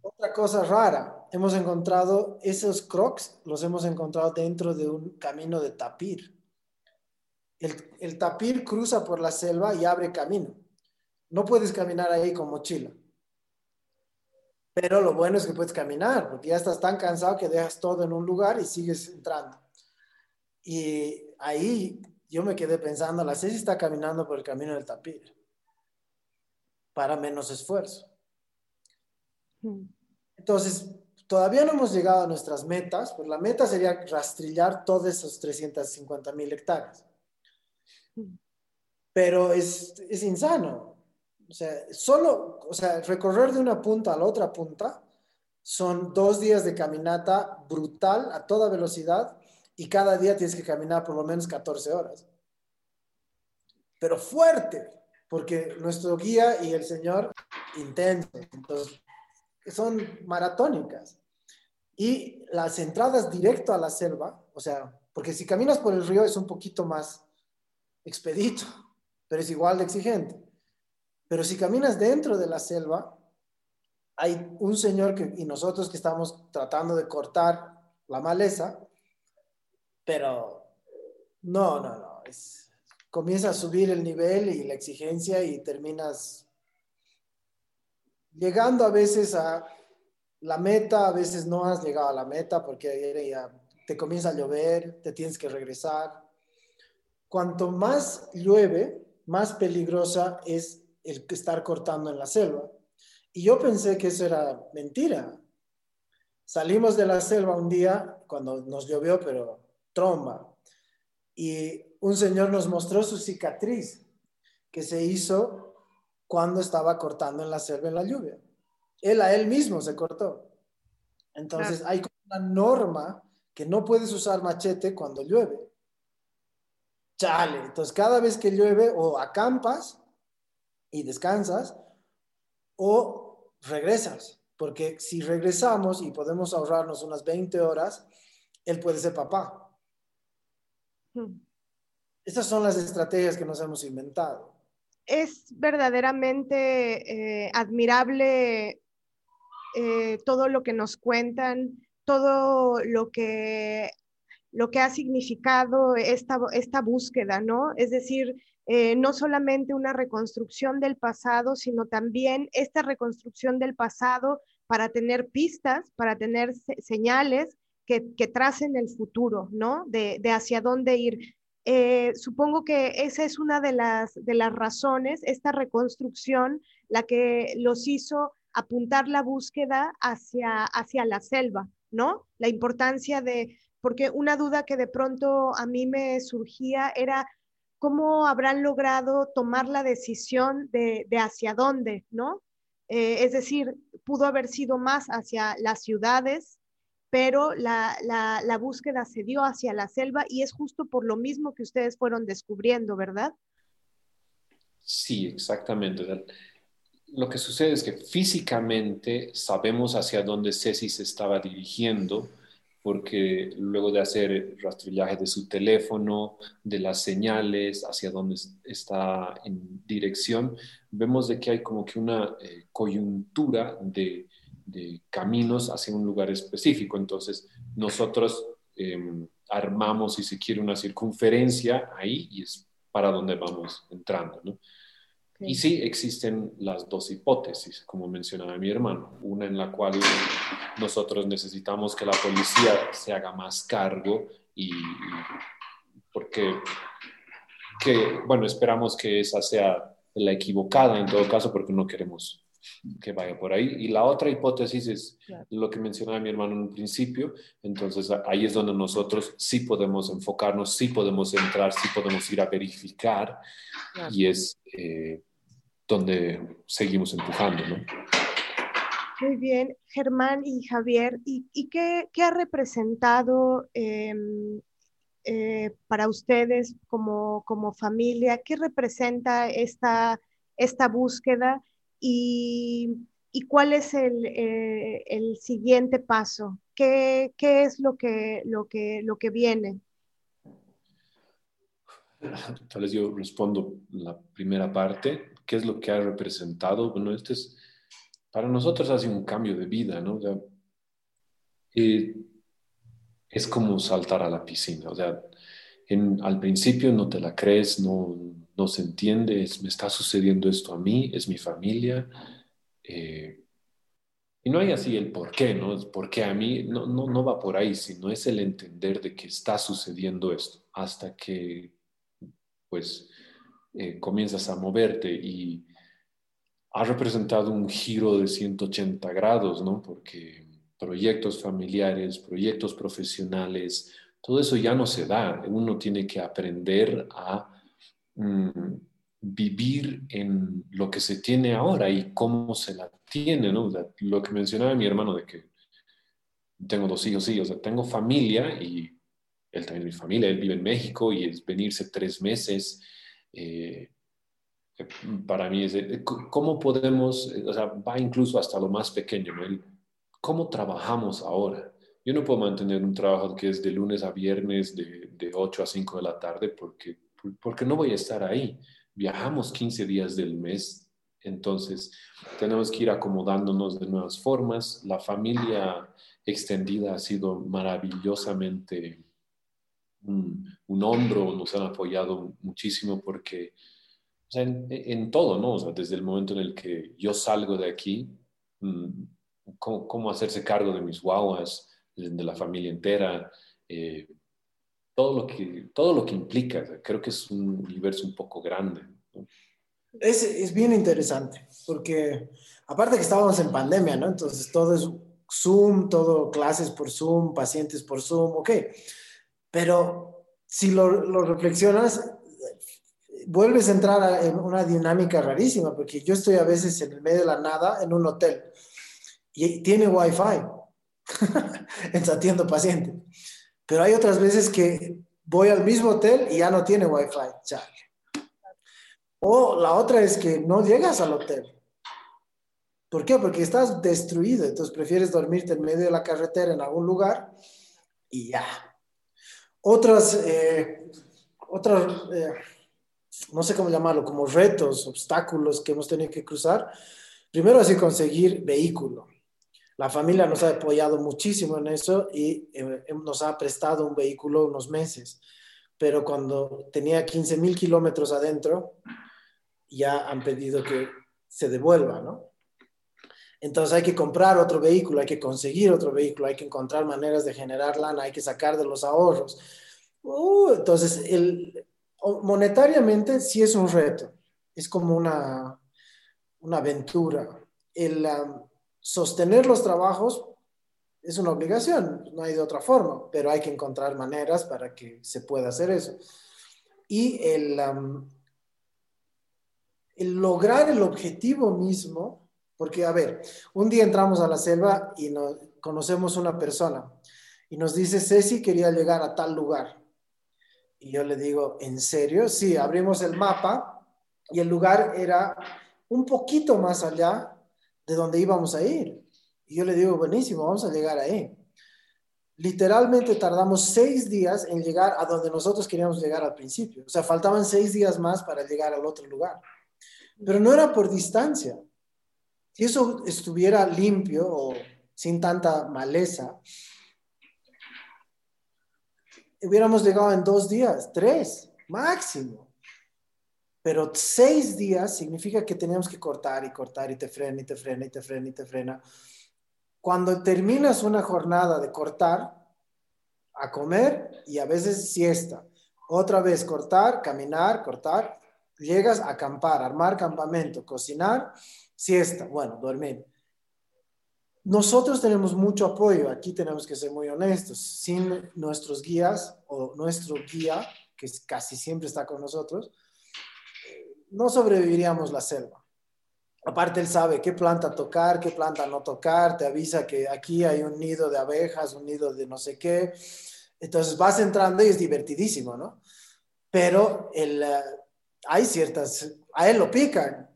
Otra cosa rara, hemos encontrado esos crocs, los hemos encontrado dentro de un camino de tapir. El, el tapir cruza por la selva y abre camino. No puedes caminar ahí con mochila. Pero lo bueno es que puedes caminar, porque ya estás tan cansado que dejas todo en un lugar y sigues entrando. Y ahí yo me quedé pensando, la Ceci está caminando por el camino del tapir para menos esfuerzo. Entonces, todavía no hemos llegado a nuestras metas, pues la meta sería rastrillar todos esos 350 mil hectáreas. Pero es, es insano. O sea, solo, o sea, recorrer de una punta a la otra punta son dos días de caminata brutal a toda velocidad y cada día tienes que caminar por lo menos 14 horas. Pero fuerte, porque nuestro guía y el Señor intensos, entonces son maratónicas. Y las entradas directo a la selva, o sea, porque si caminas por el río es un poquito más expedito, pero es igual de exigente. Pero si caminas dentro de la selva, hay un señor que, y nosotros que estamos tratando de cortar la maleza, pero no, no, no, es, comienza a subir el nivel y la exigencia y terminas llegando a veces a la meta, a veces no has llegado a la meta porque ya te comienza a llover, te tienes que regresar. Cuanto más llueve, más peligrosa es el estar cortando en la selva. Y yo pensé que eso era mentira. Salimos de la selva un día cuando nos llovió, pero tromba. Y un señor nos mostró su cicatriz que se hizo cuando estaba cortando en la selva en la lluvia. Él a él mismo se cortó. Entonces hay una norma que no puedes usar machete cuando llueve. Chale, entonces cada vez que llueve o acampas y descansas o regresas, porque si regresamos y podemos ahorrarnos unas 20 horas, él puede ser papá. Hmm. Estas son las estrategias que nos hemos inventado. Es verdaderamente eh, admirable eh, todo lo que nos cuentan, todo lo que, lo que ha significado esta, esta búsqueda, ¿no? Es decir, eh, no solamente una reconstrucción del pasado, sino también esta reconstrucción del pasado para tener pistas, para tener señales que, tracen el futuro, ¿no? De, hacia dónde ir. Eh, supongo que esa es una de las, de las razones, esta reconstrucción, la que los hizo apuntar la búsqueda hacia, hacia la selva, ¿no? La importancia de, porque una duda que de pronto a mí me surgía era cómo habrán logrado tomar la decisión de, hacia dónde, ¿no? Eh, es decir, pudo haber sido más hacia las ciudades, pero la, búsqueda se dio hacia la selva y es justo por lo mismo que ustedes fueron descubriendo, ¿verdad? Sí, exactamente. Lo que sucede es que físicamente sabemos hacia dónde Ceci se estaba dirigiendo, porque luego de hacer rastrillaje de su teléfono, de las señales, hacia dónde está en dirección, vemos de que hay como que una eh, coyuntura de, caminos hacia un lugar específico. Entonces, nosotros em, armamos, si se quiere, una circunferencia ahí y es para donde vamos entrando, ¿no? Y sí existen las dos hipótesis, como mencionaba mi hermano, una en la cual nosotros necesitamos que la policía se haga más cargo y, porque, que, bueno, esperamos que esa sea la equivocada en todo caso porque no queremos que vaya por ahí. Y la otra hipótesis es lo que mencionaba mi hermano en un principio. Entonces ahí es donde nosotros sí podemos enfocarnos, sí podemos entrar, sí podemos ir a verificar. Y es eh, donde seguimos empujando, ¿no? Muy bien, Germán y Javier, ¿y, qué, ha representado em, eh, para ustedes como, como, familia? ¿Qué representa esta, esta búsqueda y, cuál es el, eh, el siguiente paso? ¿Qué, ¿Qué, es lo que, lo, que, lo que viene? Tal vez yo respondo la primera parte. ¿Qué es lo que ha representado? Bueno, este es para nosotros ha sido un cambio de vida, ¿no? Eh, es como saltar a la piscina, o sea, al principio no te la crees, no, no se entiende, me está sucediendo esto a mí, es mi familia, eh, y no hay así el por qué, ¿no? ¿Por qué a mí? No, no, no va por ahí, sino es el entender de que está sucediendo esto, hasta que, pues, eh, comienzas a moverte y ha representado un giro de 180 grados, ¿no? Porque proyectos familiares, proyectos profesionales, todo eso ya no se da. Uno tiene que aprender a mm, vivir en lo que se tiene ahora y cómo se la tiene, ¿no? lo que mencionaba mi hermano de que tengo dos hijos, sí, o sea, tengo familia y él también es mi familia, él vive en México y es venirse tres meses. Eh, para mí es, ¿cómo podemos, o sea, va incluso hasta lo más pequeño, ¿no? ¿Cómo trabajamos ahora? Yo no puedo mantener un trabajo que es de lunes a viernes, de, de 8 a 5 de la tarde, porque, porque no voy a estar ahí. Viajamos 15 días del mes, entonces tenemos que ir acomodándonos de nuevas formas. La familia extendida ha sido maravillosamente un, un hombro, nos han apoyado muchísimo porque o sea, en, todo, ¿no? O sea, desde el momento en el que yo salgo de aquí, mm, cómo, hacerse cargo de mis guaguas, de la familia entera, eh, todo, lo que, todo lo que implica. creo que es un universo un poco grande. Es, es, bien interesante, porque aparte que estábamos en pandemia, ¿no? Entonces todo es Zoom, todo clases por Zoom, pacientes por Zoom, ok. Pero si lo, lo reflexionas, vuelves a entrar en una dinámica rarísima, porque yo estoy a veces en el medio de la nada en un hotel y tiene wifi, atiendo pacientes. Pero hay otras veces que voy al mismo hotel y ya no tiene wifi, O la otra es que no llegas al hotel. ¿Por qué? Porque estás destruido, entonces prefieres dormirte en medio de la carretera en algún lugar y ya. Otras, eh, otras eh, no sé cómo llamarlo, como retos, obstáculos que hemos tenido que cruzar. Primero, así conseguir vehículo. La familia nos ha apoyado muchísimo en eso y eh, nos ha prestado un vehículo unos meses. Pero cuando tenía 15 mil kilómetros adentro, ya han pedido que se devuelva, ¿no? Entonces hay que comprar otro vehículo, hay que conseguir otro vehículo, hay que encontrar maneras de generar lana, hay que sacar de los ahorros. Uh, entonces, monetariamente sí es un reto, es como una, una aventura. El sostener los trabajos es una obligación, no hay de otra forma, pero hay que encontrar maneras para que se pueda hacer eso. Y el, lograr el objetivo mismo, porque a ver, un día entramos a la selva y nos, conocemos una persona y nos dice, Ceci quería llegar a tal lugar y yo le digo, ¿en serio? Sí, abrimos el mapa y el lugar era un poquito más allá de donde íbamos a ir. Y yo le digo, buenísimo, vamos a llegar ahí. Literalmente tardamos seis días en llegar a donde nosotros queríamos llegar al principio. O sea, faltaban seis días más para llegar al otro lugar. Pero no era por distancia. Si eso estuviera limpio o sin tanta maleza, hubiéramos llegado en dos días, tres, máximo. Pero seis días significa que teníamos que cortar y cortar y te frena y te frena y te frena y te frena. Cuando terminas una jornada de cortar, a comer y a veces siesta. Otra vez cortar, caminar, cortar. Llegas a acampar, armar campamento, cocinar, siesta. Bueno, dormir. Nosotros tenemos mucho apoyo, aquí tenemos que ser muy honestos. Sin nuestros guías o nuestro guía, que casi siempre está con nosotros, no sobreviviríamos la selva. Aparte, él sabe qué planta tocar, qué planta no tocar, te avisa que aquí hay un nido de abejas, un nido de no sé qué. Entonces vas entrando y es divertidísimo, ¿no? Pero el, eh, hay ciertas, a él lo pican,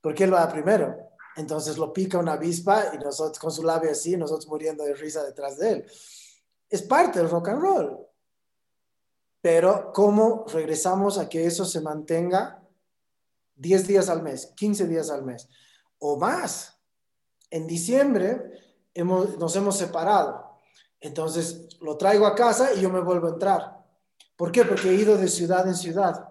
porque él va primero. Entonces lo pica una avispa y nosotros con su labio así, nosotros muriendo de risa detrás de él. Es parte del rock and roll. Pero ¿cómo regresamos a que eso se mantenga 10 días al mes, 15 días al mes o más? En diciembre hemos, nos hemos separado. Entonces lo traigo a casa y yo me vuelvo a entrar. ¿Por qué? Porque he ido de ciudad en ciudad.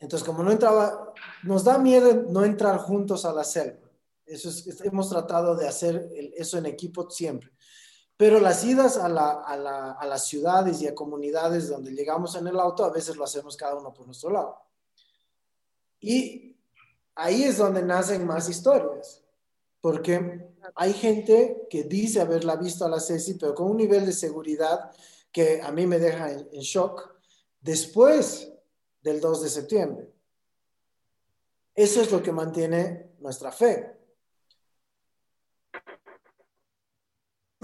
Entonces, como no entraba, nos da miedo no entrar juntos a la selva. Eso es, hemos tratado de hacer eso en equipo siempre. Pero las idas a, a, las ciudades y a comunidades donde llegamos en el auto, a veces lo hacemos cada uno por nuestro lado. Y ahí es donde nacen más historias, porque hay gente que dice haberla visto a la Ceci, pero con un nivel de seguridad que a mí me deja en, en shock después del 2 de septiembre. Eso es lo que mantiene nuestra fe.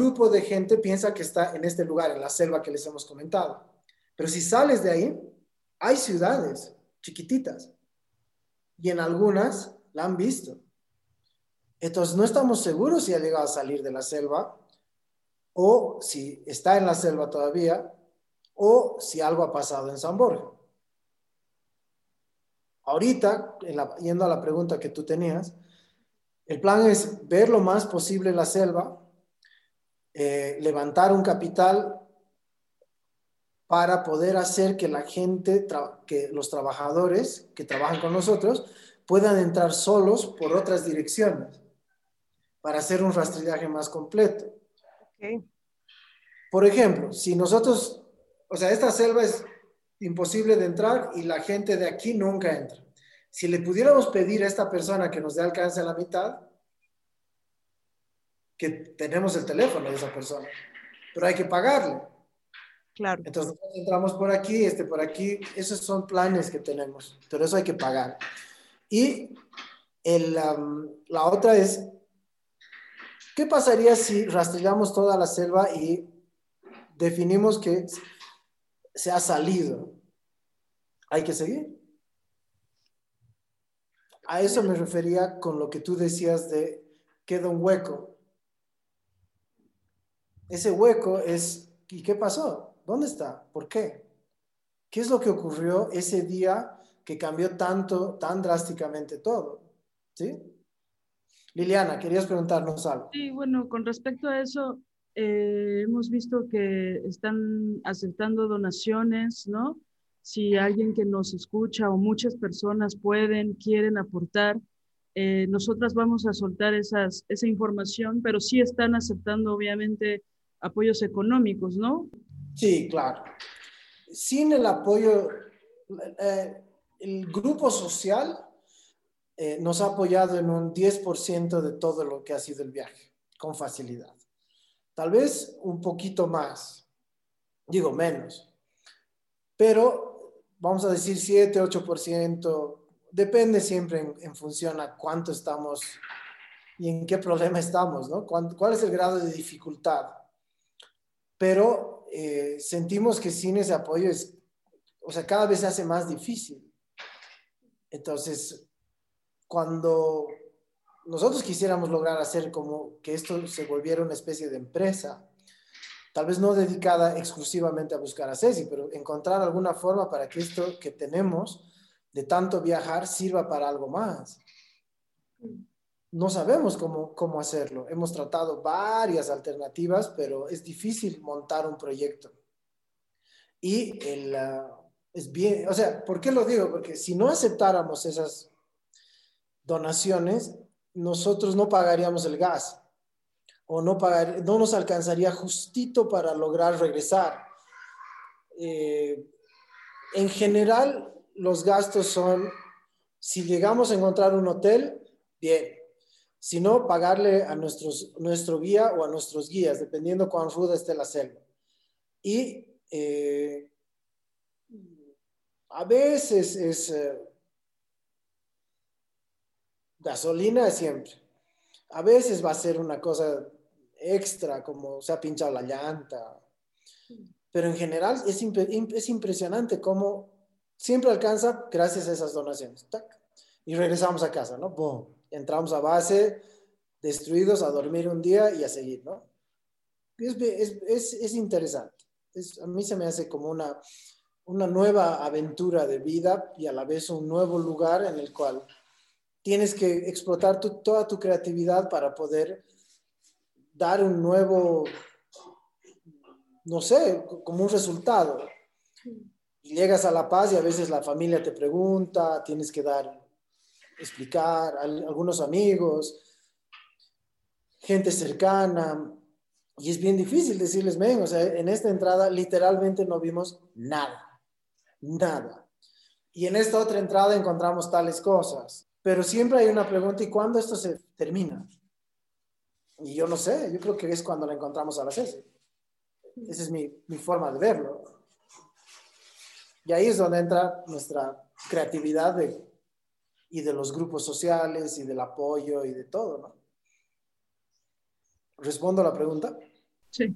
grupo de gente piensa que está en este lugar, en la selva que les hemos comentado. Pero si sales de ahí, hay ciudades chiquititas y en algunas la han visto. Entonces no estamos seguros si ha llegado a salir de la selva o si está en la selva todavía o si algo ha pasado en San Borja. Ahorita, yendo a la pregunta que tú tenías, el plan es ver lo más posible la selva, eh, levantar un capital para poder hacer que la gente, que los trabajadores que trabajan con nosotros puedan entrar solos por otras direcciones para hacer un rastrillaje más completo. Por ejemplo, si nosotros, o sea, esta selva es imposible de entrar y la gente de aquí nunca entra. Si le pudiéramos pedir a esta persona que nos dé alcance a la mitad, que tenemos el teléfono de esa persona, pero hay que pagarle. Claro. Entonces entramos por aquí, este por aquí, esos son planes que tenemos, pero eso hay que pagar. Y el, la otra es, ¿qué pasaría si rastrillamos toda la selva y definimos que se ha salido? Hay que seguir. A eso me refería con lo que tú decías de queda un hueco ese hueco es, ¿y qué pasó? ¿Dónde está? ¿Por qué? ¿Qué es lo que ocurrió ese día que cambió tanto, tan drásticamente todo? ¿Sí? Liliana, querías preguntarnos algo. Sí, bueno, con respecto a eso, eh, hemos visto que están aceptando donaciones, ¿no? Si alguien que nos escucha o muchas personas pueden, quieren aportar, eh, nosotras vamos a soltar esa información, pero sí están aceptando, obviamente, apoyos económicos, ¿no? Sí, claro. Sin el apoyo, eh, el grupo social eh, nos ha apoyado en un 10% de todo lo que ha sido el viaje, con facilidad. Tal vez un poquito más, digo menos, pero vamos a decir 7, 8%, depende siempre en, en función a cuánto estamos y en qué problema estamos, ¿no? ¿Cuál es el grado de dificultad? pero eh, sentimos que sin ese apoyo es, o sea, cada vez se hace más difícil. Entonces, cuando nosotros quisiéramos lograr hacer como que esto se volviera una especie de empresa, tal vez no dedicada exclusivamente a buscar a Ceci, pero encontrar alguna forma para que esto que tenemos de tanto viajar sirva para algo más no sabemos cómo, cómo hacerlo. Hemos tratado varias alternativas, pero es difícil montar un proyecto. Y el, ah, es bien, o sea, ¿por qué lo digo? Porque si no aceptáramos esas donaciones, nosotros no pagaríamos el gas o no, pagar, no nos alcanzaría justito para lograr regresar. Eh, en general, los gastos son, si llegamos a encontrar un hotel, bien, sino pagarle a nuestros, nuestro guía o a nuestros guías, dependiendo cuán ruda esté la selva. Y eh, a veces es, eh, gasolina siempre. A veces va a ser una cosa extra, como se ha pinchado la llanta. Pero en general es, es impresionante cómo siempre alcanza gracias a esas donaciones. Y regresamos a casa, ¿no? Entramos a base, destruidos, a dormir un día y a seguir, ¿no? Es, es, es interesante. a mí se me hace como una, una nueva aventura de vida y a la vez un nuevo lugar en el cual tienes que explotar toda tu creatividad para poder dar un nuevo, no sé, como un resultado. Y llegas a La Paz y a veces la familia te pregunta, tienes que dar, explicar, a algunos amigos, gente cercana, y es bien difícil decirles, ven, o sea, en esta entrada literalmente no vimos nada, nada. Y en esta otra entrada encontramos tales cosas. Pero siempre hay una pregunta, ¿y cuándo esto se termina? Y yo no sé, yo creo que es cuando la encontramos a la Ceci. Esa es mi, mi forma de verlo. Y ahí es donde entra nuestra creatividad de, y de los grupos sociales y del apoyo y de todo, ¿no? ¿Respondo a la pregunta? Sí.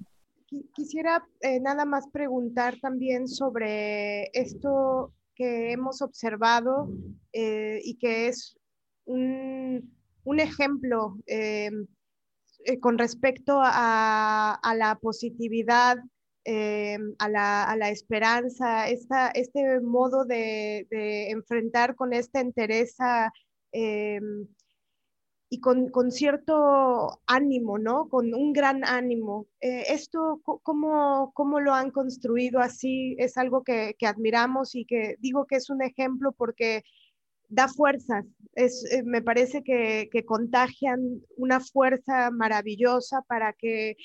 Quisiera eh, nada más preguntar también sobre esto que hemos observado eh, y que es un, un ejemplo eh, con respecto a, a, la positividad, a la, a, la, esperanza, esta, este modo de, de, enfrentar con esta entereza y con, con, cierto ánimo, ¿no? Con un gran ánimo. Eh, ¿Esto cómo, cómo, lo han construido así? Es algo que, que, admiramos y que digo que es un ejemplo porque da fuerzas. Es, eh, me parece que, que, contagian una fuerza maravillosa para que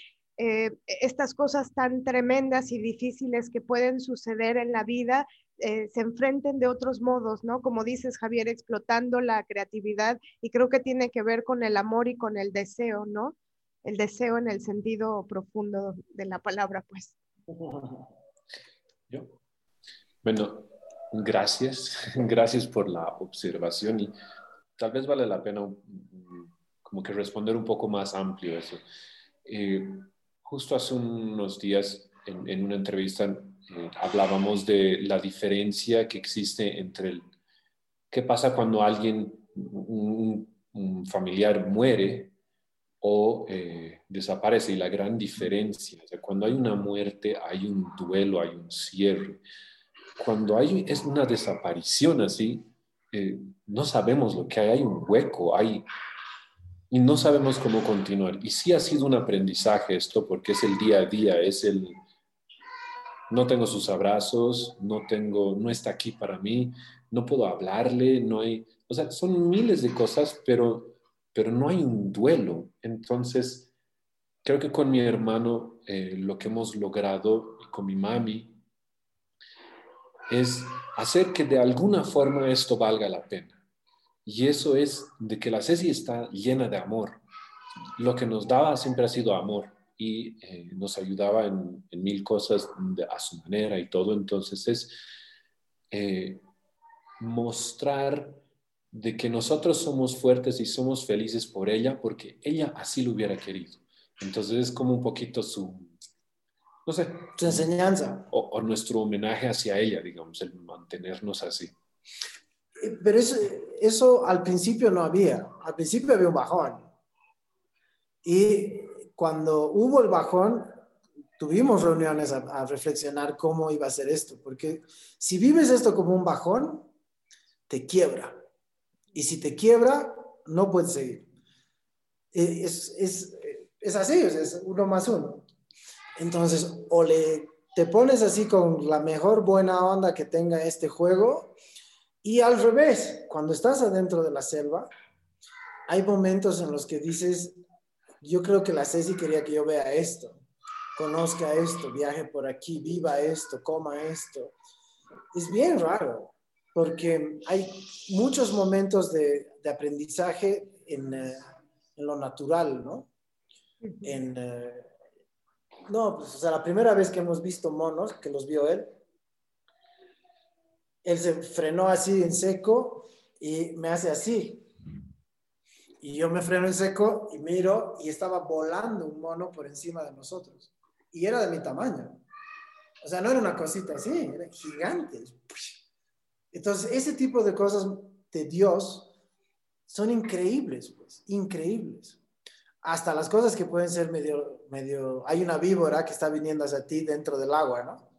eh, estas cosas tan tremendas y difíciles que pueden suceder en la vida eh, se enfrenten de otros modos, ¿no? Como dices, Javier, explotando la creatividad y creo que tiene que ver con el amor y con el deseo, ¿no? El deseo en el sentido profundo de la palabra, pues. Yo. Bueno, gracias, gracias por la observación y tal vez vale la pena mm, como que responder un poco más amplio eso. Eh, justo hace unos días en, en una entrevista eh, hablábamos de la diferencia que existe entre el, qué pasa cuando alguien, un, familiar muere o eh, desaparece y la gran diferencia. cuando hay una muerte hay un duelo, hay un cierre. Cuando hay es una desaparición así, eh, no sabemos lo que hay, hay un hueco, hay, y no sabemos cómo continuar. Y sí ha sido un aprendizaje esto porque es el día a día, es el, no tengo sus abrazos, no tengo, no está aquí para mí, no puedo hablarle, no hay, o sea, son miles de cosas, pero, pero no hay un duelo. Entonces, creo que con mi hermano eh, lo que hemos logrado y con mi mami es hacer que de alguna forma esto valga la pena. Y eso es de que la Ceci está llena de amor. Lo que nos daba siempre ha sido amor y eh, nos ayudaba en, mil cosas a su manera y todo. Entonces es eh, mostrar de que nosotros somos fuertes y somos felices por ella porque ella así lo hubiera querido. Entonces es como un poquito su, no sé, su enseñanza. O, o nuestro homenaje hacia ella, digamos, el mantenernos así. Pero eso, al principio no había. Al principio había un bajón. Y cuando hubo el bajón, tuvimos reuniones a, reflexionar cómo iba a ser esto, porque si vives esto como un bajón, te quiebra. Y si te quiebra, no puedes seguir. E, es, es, es así, es uno más uno. Entonces, o le, te pones así con la mejor buena onda que tenga este juego, y al revés, cuando estás adentro de la selva, hay momentos en los que dices, yo creo que la Ceci quería que yo vea esto, conozca esto, viaje por aquí, viva esto, coma esto. Es bien raro, porque hay muchos momentos de, aprendizaje en, eh, en, lo natural, ¿no? En, eh, no, pues, o sea, la primera vez que hemos visto monos, que los vio él, él se frenó así en seco y me hace así. Y yo me freno en seco y miro y estaba volando un mono por encima de nosotros. Y era de mi tamaño. O sea, no era una cosita así, era gigante. Entonces, ese tipo de cosas de Dios son increíbles, pues, increíbles. Hasta las cosas que pueden ser medio, medio, hay una víbora que está viniendo hacia ti dentro del agua, ¿no?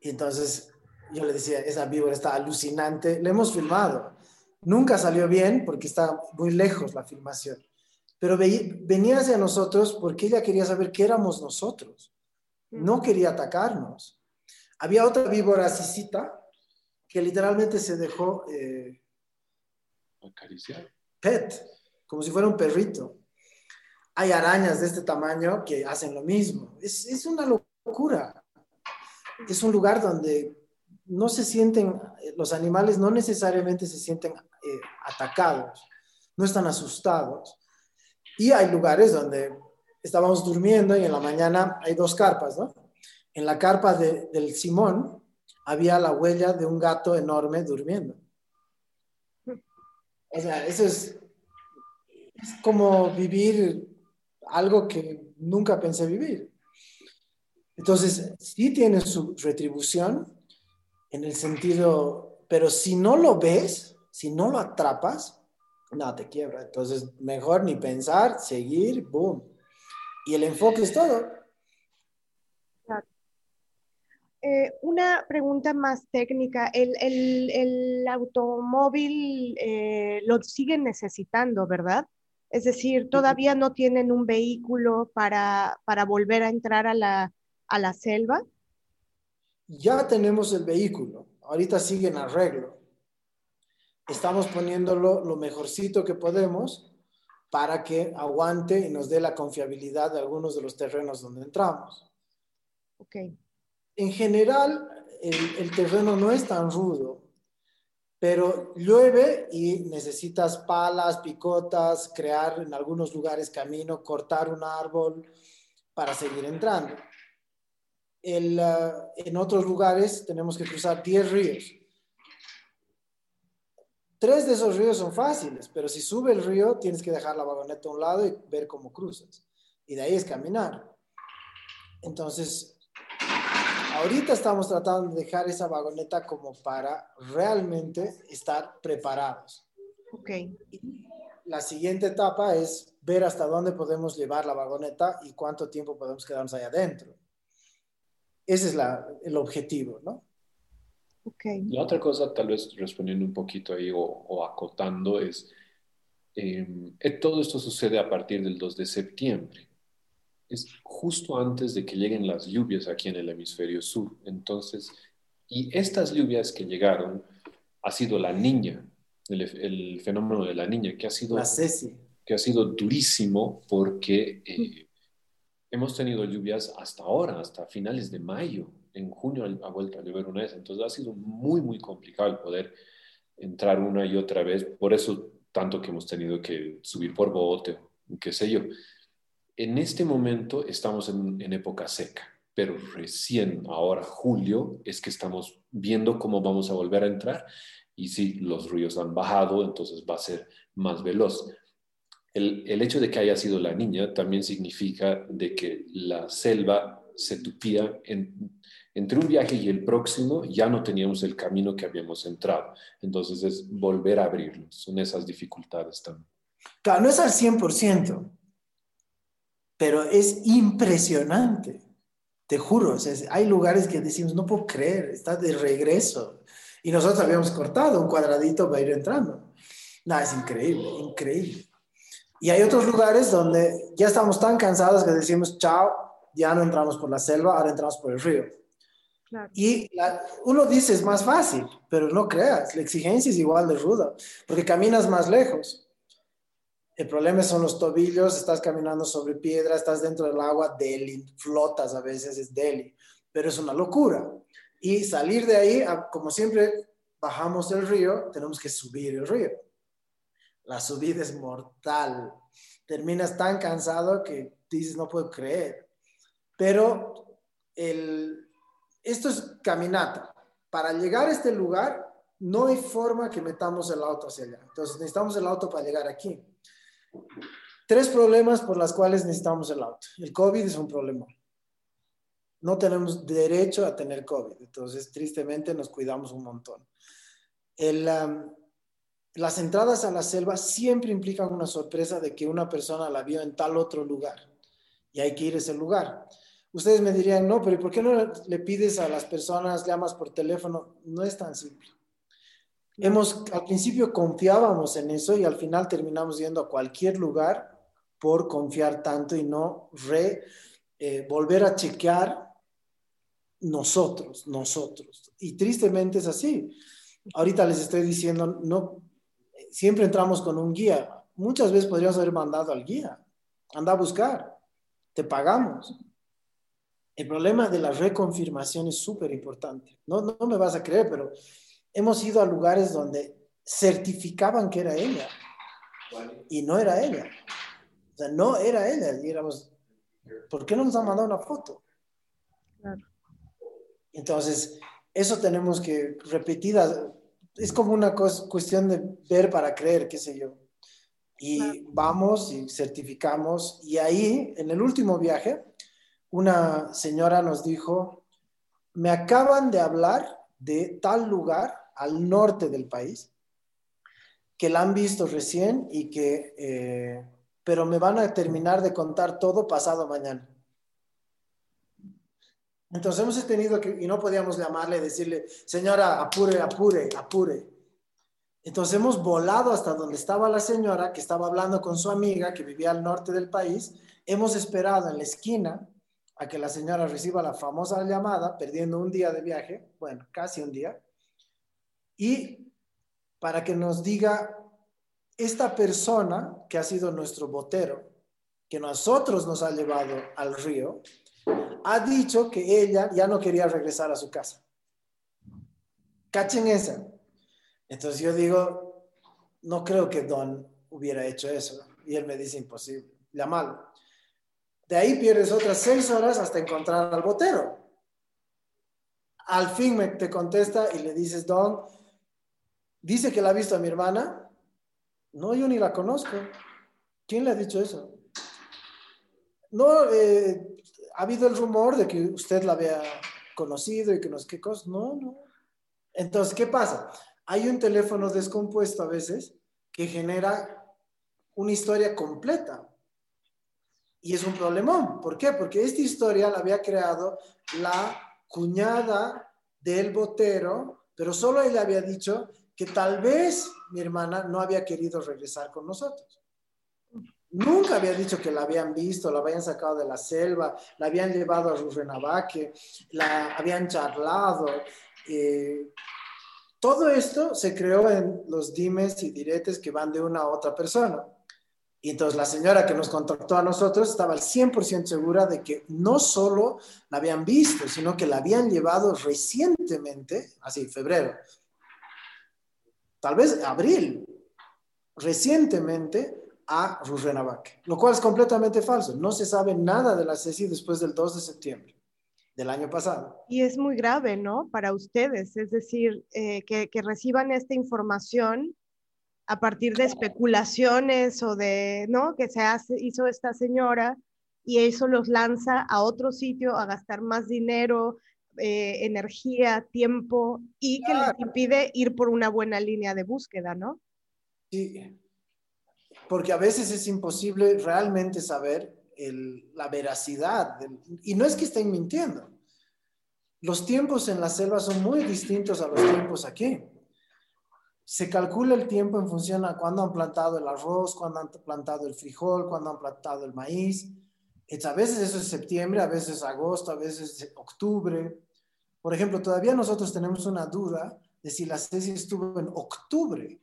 Y entonces yo le decía, esa víbora está alucinante, le hemos filmado. Nunca salió bien porque está muy lejos la filmación, pero venía hacia nosotros porque ella quería saber qué éramos nosotros. No quería atacarnos. Había otra víbora cicita que literalmente se dejó eh, acariciar. Pet, como si fuera un perrito. Hay arañas de este tamaño que hacen lo mismo. Es, es una locura. Es un lugar donde no se sienten, los animales no necesariamente se sienten eh, atacados, no están asustados. Y hay lugares donde estábamos durmiendo y en la mañana hay dos carpas, ¿no? En la carpa del Simón había la huella de un gato enorme durmiendo. O sea, eso es, es como vivir algo que nunca pensé vivir. Entonces, sí tiene su retribución en el sentido, pero si no lo ves, si no lo atrapas, no, te quiebra. Entonces, mejor ni pensar, seguir, boom. Y el enfoque es todo. Eh, una pregunta más técnica. El, automóvil eh, lo siguen necesitando, ¿verdad? Es decir, todavía no tienen un vehículo para, para volver a entrar a la, a la selva. Ya tenemos el vehículo. Ahorita sigue en arreglo. Estamos poniéndolo lo mejorcito que podemos para que aguante y nos dé la confiabilidad de algunos de los terrenos donde entramos. Ok en general el, terreno no es tan rudo, pero llueve y necesitas palas, picotas, crear en algunos lugares camino, cortar un árbol para seguir entrando. Uh, en otros lugares tenemos que cruzar 10 ríos. Tres de esos ríos son fáciles, pero si sube el río tienes que dejar la vagoneta a un lado y ver cómo cruzas. Y de ahí es caminar. Entonces, ahorita estamos tratando de dejar esa vagoneta como para realmente estar preparados. Ok. la siguiente etapa es ver hasta dónde podemos llevar la vagoneta y cuánto tiempo podemos quedarnos ahí adentro. Ese es el objetivo, ¿no? Okay. La otra cosa, tal vez respondiendo un poquito ahí o, acotando, es, em, eh, todo esto sucede a partir del 2 de septiembre es justo antes de que lleguen las lluvias aquí en el hemisferio sur. Entonces, y estas lluvias que llegaron ha sido la niña, el, fenómeno de la niña, que ha sido, que ha sido durísimo porque eh, hemos tenido lluvias hasta ahora, hasta finales de mayo. En junio ha vuelto a llover una vez, entonces ha sido muy, muy complicado el poder entrar una y otra vez. Por eso tanto que hemos tenido que subir por bote, qué sé yo en este momento estamos en, época seca, pero recién ahora, julio, es que estamos viendo cómo vamos a volver a entrar y si los ríos han bajado, entonces va a ser más veloz. El, hecho de que haya sido la niña también significa de que la selva se tupía entre un viaje y el próximo ya no teníamos el camino que habíamos entrado. Entonces es volver a abrirlo. Son esas dificultades también. Claro, no es al 100%, pero es impresionante. Te juro, hay lugares que decimos, no puedo creer, está de regreso. Y nosotros habíamos cortado un cuadradito para ir entrando. No, es increíble, increíble. Y hay otros lugares donde ya estamos tan cansados que decimos, chao, ya no entramos por la selva, ahora entramos por el río. Y uno dice es más fácil, pero no creas, la exigencia es igual de ruda, porque caminas más lejos. El problema son los tobillos, estás caminando sobre piedra, estás dentro del agua, deli, flotas a veces, es deli, pero es una locura. Y salir de ahí, como siempre bajamos el río, tenemos que subir el río. La subida es mortal. Terminas tan cansado que dices, no puedo creer. Pero el, esto es caminata. Para llegar a este lugar, no hay forma que metamos el auto hacia allá. Entonces necesitamos el auto para llegar aquí. Tres problemas por los cuales necesitamos el auto. El COVID es un problema. No tenemos derecho a tener COVID, entonces tristemente nos cuidamos un montón. Las entradas a la selva siempre implican una sorpresa de que una persona la vio en tal otro lugar y hay que ir a ese lugar. Ustedes me dirían, no, pero ¿por qué no le pides a las personas, llamas por teléfono? No es tan simple. Hemos, al principio confiábamos en eso y al final terminamos yendo a cualquier lugar por confiar tanto y no re, eh, volver a chequear nosotros, nosotros. Y tristemente es así. Ahorita les estoy diciendo, no, siempre entramos con un guía. Muchas veces podríamos haber mandado al guía. Anda a buscar, te pagamos. El problema de la reconfirmación es súper importante. No, no me vas a creer, pero hemos ido a lugares donde certificaban que era ella y no era ella. O sea, no era ella. Y éramos, ¿por qué no nos han mandado una foto? Entonces, eso tenemos que repetida, es como una cuestión de ver para creer, qué sé yo. Y vamos y certificamos. Y ahí, en el último viaje, una señora nos dijo, me acaban de hablar de tal lugar al norte del país, que la han visto recién y que, eh, pero me van a terminar de contar todo pasado mañana. Entonces hemos tenido que, y no podíamos llamarle, decirle, señora, apure, apure, apure. Entonces hemos volado hasta donde estaba la señora, que estaba hablando con su amiga, que vivía al norte del país. Hemos esperado en la esquina a que la señora reciba la famosa llamada, perdiendo un día de viaje, bueno, casi un día y para que nos diga esta persona que ha sido nuestro botero, que nosotros nos ha llevado al río, ha dicho que ella ya no quería regresar a su casa. Cachen esa. Entonces yo digo, no creo que Don hubiera hecho eso. Y él me dice, imposible, llámalo. De ahí pierdes otras seis horas hasta encontrar al botero. Al fin me, te contesta y le dices, Don, Dice que la ha visto a mi hermana. No, yo ni la conozco. ¿Quién le ha dicho eso? No, eh, ha habido el rumor de que usted la había conocido y que no sé. No, no. Entonces, ¿qué pasa? Hay un teléfono descompuesto a veces que genera una historia completa. Y es un problemón. ¿Por qué? Porque esta historia la había creado la cuñada del botero, pero solo ella había dicho que tal vez mi hermana no había querido regresar con nosotros. Nunca había dicho que la habían visto, la habían sacado de la selva, la habían llevado a Rurrenabaque, la habían charlado. Eh, todo esto se creó en los dimes y diretes que van de una a otra persona. Y entonces la señora que nos contactó a nosotros estaba al 100% segura de que no solo la habían visto, sino que la habían llevado recientemente, así, febrero, tal vez abril, recientemente a Rurrenabaque, lo cual es completamente falso. No se sabe nada de la CECI después del 2 de septiembre del año pasado. Y es muy grave, ¿no? Para ustedes, es decir, eh, que, reciban esta información a partir de especulaciones o de, ¿no? Que se hace, hizo esta señora y eso los lanza a otro sitio a gastar más dinero, eh, energía, tiempo y que les impide ir por una buena línea de búsqueda, ¿no? Sí, porque a veces es imposible realmente saber la veracidad, y no es que estén mintiendo. Los tiempos en la selva son muy distintos a los tiempos aquí. Se calcula el tiempo en función a cuándo han plantado el arroz, cuándo han plantado el frijol, cuándo han plantado el maíz. A veces eso es septiembre, a veces agosto, a veces octubre. Por ejemplo, todavía nosotros tenemos una duda de si la Ceci estuvo en octubre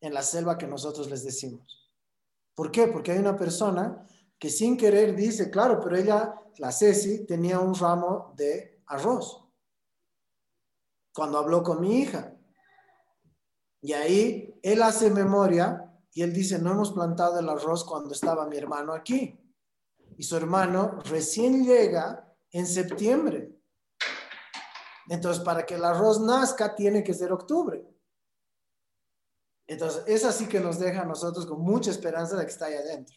en la selva que nosotros les decimos. ¿Por qué? Porque hay una persona que sin querer dice, claro, pero ella, la Ceci, tenía un ramo de arroz cuando habló con mi hija. Y ahí él hace memoria y él dice, no hemos plantado el arroz cuando estaba mi hermano aquí. Y su hermano recién llega en septiembre. Entonces, para que el arroz nazca, tiene que ser octubre. Entonces, es así que nos deja a nosotros con mucha esperanza de que está ahí adentro.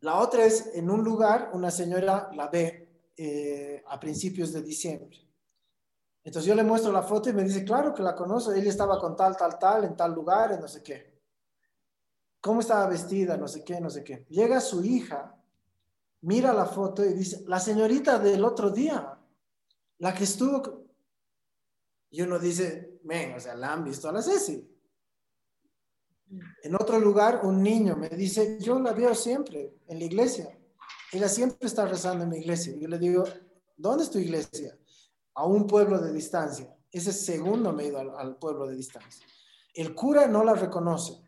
La otra es, en un lugar, una señora la ve eh, a principios de diciembre. Entonces yo le muestro la foto y me dice, claro que la conozco, ella estaba con tal, tal, tal, en tal lugar, en no sé qué. ¿Cómo estaba vestida? No sé qué, no sé qué. Llega su hija, mira la foto y dice, la señorita del otro día, la que estuvo... Y uno dice, ven, o sea, la han visto a la Ceci. En otro lugar, un niño me dice, yo la veo siempre en la iglesia. Ella siempre está rezando en mi iglesia. Yo le digo, ¿dónde es tu iglesia? A un pueblo de distancia. Ese segundo me he ido al, pueblo de distancia. El cura no la reconoce,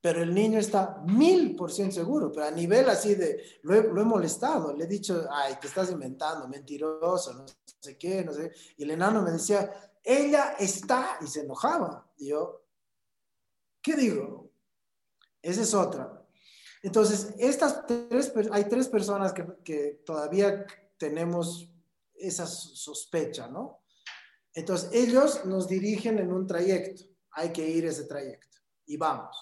pero el niño está mil por ciento seguro, pero a nivel así de, lo he, lo he, molestado, le he dicho, ay, te estás inventando, mentiroso, no sé qué, no sé. Y el enano me decía, ella está, y se enojaba. Y yo, ¿Qué digo? Esa es otra. Entonces, estas tres, hay tres personas que, todavía tenemos esa sospecha, ¿no? Entonces, ellos nos dirigen en un trayecto. Hay que ir ese trayecto. Y vamos.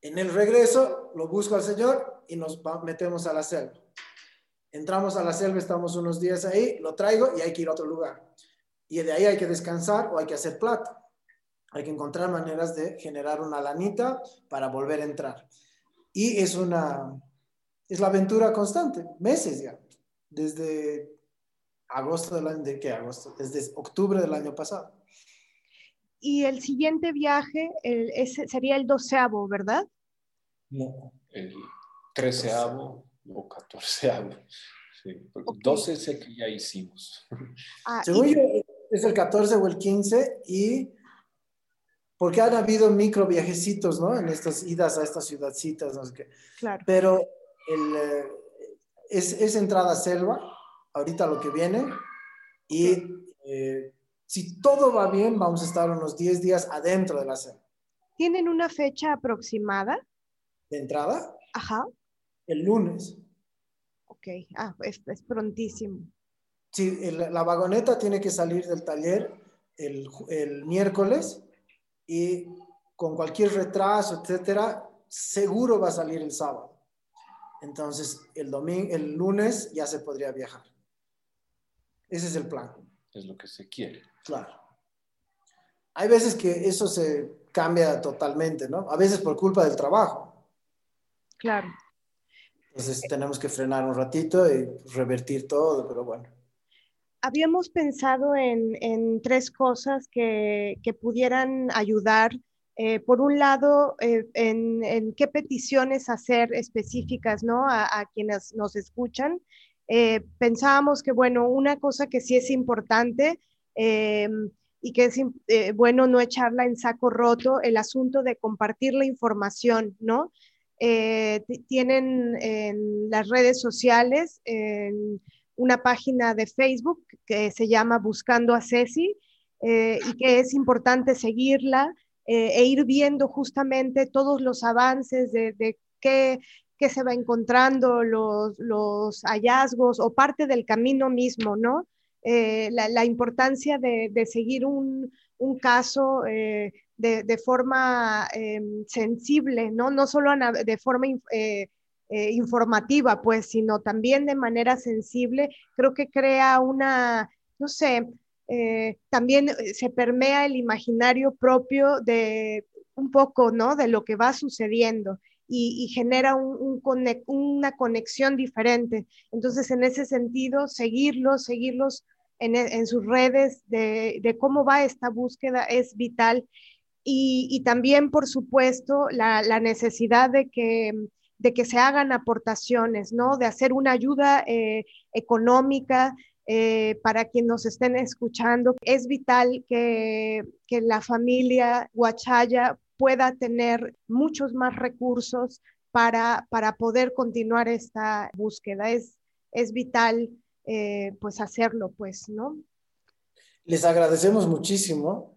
En el regreso, lo busco al Señor y nos metemos a la selva. Entramos a la selva, estamos unos días ahí, lo traigo y hay que ir a otro lugar. Y de ahí hay que descansar o hay que hacer plata. Hay que encontrar maneras de generar una lanita para volver a entrar. Y es una, es la aventura constante, meses ya, desde agosto del año, ¿de qué agosto? Desde octubre del año pasado. Y el siguiente viaje sería el doceavo, ¿verdad? No, el treceavo o catorceavo. Sí, porque 12 es el que ya hicimos. Ah, Según yo, es el 14 o el 15 y porque han habido micro viajecitos, ¿no? En estas idas a estas ciudadcitas, no sé qué. Claro. Pero el, eh, es, es, entrada selva, ahorita lo que viene, y eh, si todo va bien, vamos a estar unos 10 días adentro de la selva. ¿Tienen una fecha aproximada? ¿De entrada? Ajá. El lunes. Ok, ah, es, es prontísimo. Sí, el, la vagoneta tiene que salir del taller el, el miércoles y con cualquier retraso, etcétera, seguro va a salir el sábado. Entonces, el domingo, el lunes ya se podría viajar. Ese es el plan. Es lo que se quiere. Claro. Hay veces que eso se cambia totalmente, ¿no? A veces por culpa del trabajo. Claro. Entonces tenemos que frenar un ratito y revertir todo, pero bueno habíamos pensado en, tres cosas que, pudieran ayudar. Eh, por un lado, eh, en, qué peticiones hacer específicas ¿no? a, quienes nos escuchan. Eh, pensábamos que, bueno, una cosa que sí es importante y que es bueno no echarla en saco roto, el asunto de compartir la información, ¿no? tienen en las redes sociales, en una página de Facebook que se llama Buscando a Ceci eh, y que es importante seguirla eh, e ir viendo justamente todos los avances de, qué, se va encontrando, los, hallazgos o parte del camino mismo, ¿no? Eh, la, importancia de, seguir un, caso de, forma sensible, ¿no? No solo de forma eh, informativa, pues, sino también de manera sensible, creo que crea una, no sé, eh, también eh, se permea el imaginario propio de un poco, ¿no? De lo que va sucediendo. Y, genera una conexión diferente. Entonces, en ese sentido, seguirlos, seguirlos en, sus redes de, cómo va esta búsqueda es vital. Y, también, por supuesto, la necesidad de que de que se hagan aportaciones, ¿no? De hacer una ayuda eh, económica eh, para quienes nos estén escuchando. Es vital que, la familia Huachaya pueda tener muchos más recursos para, para poder continuar esta búsqueda. Es, es vital eh, pues hacerlo, pues, ¿no? Les agradecemos muchísimo.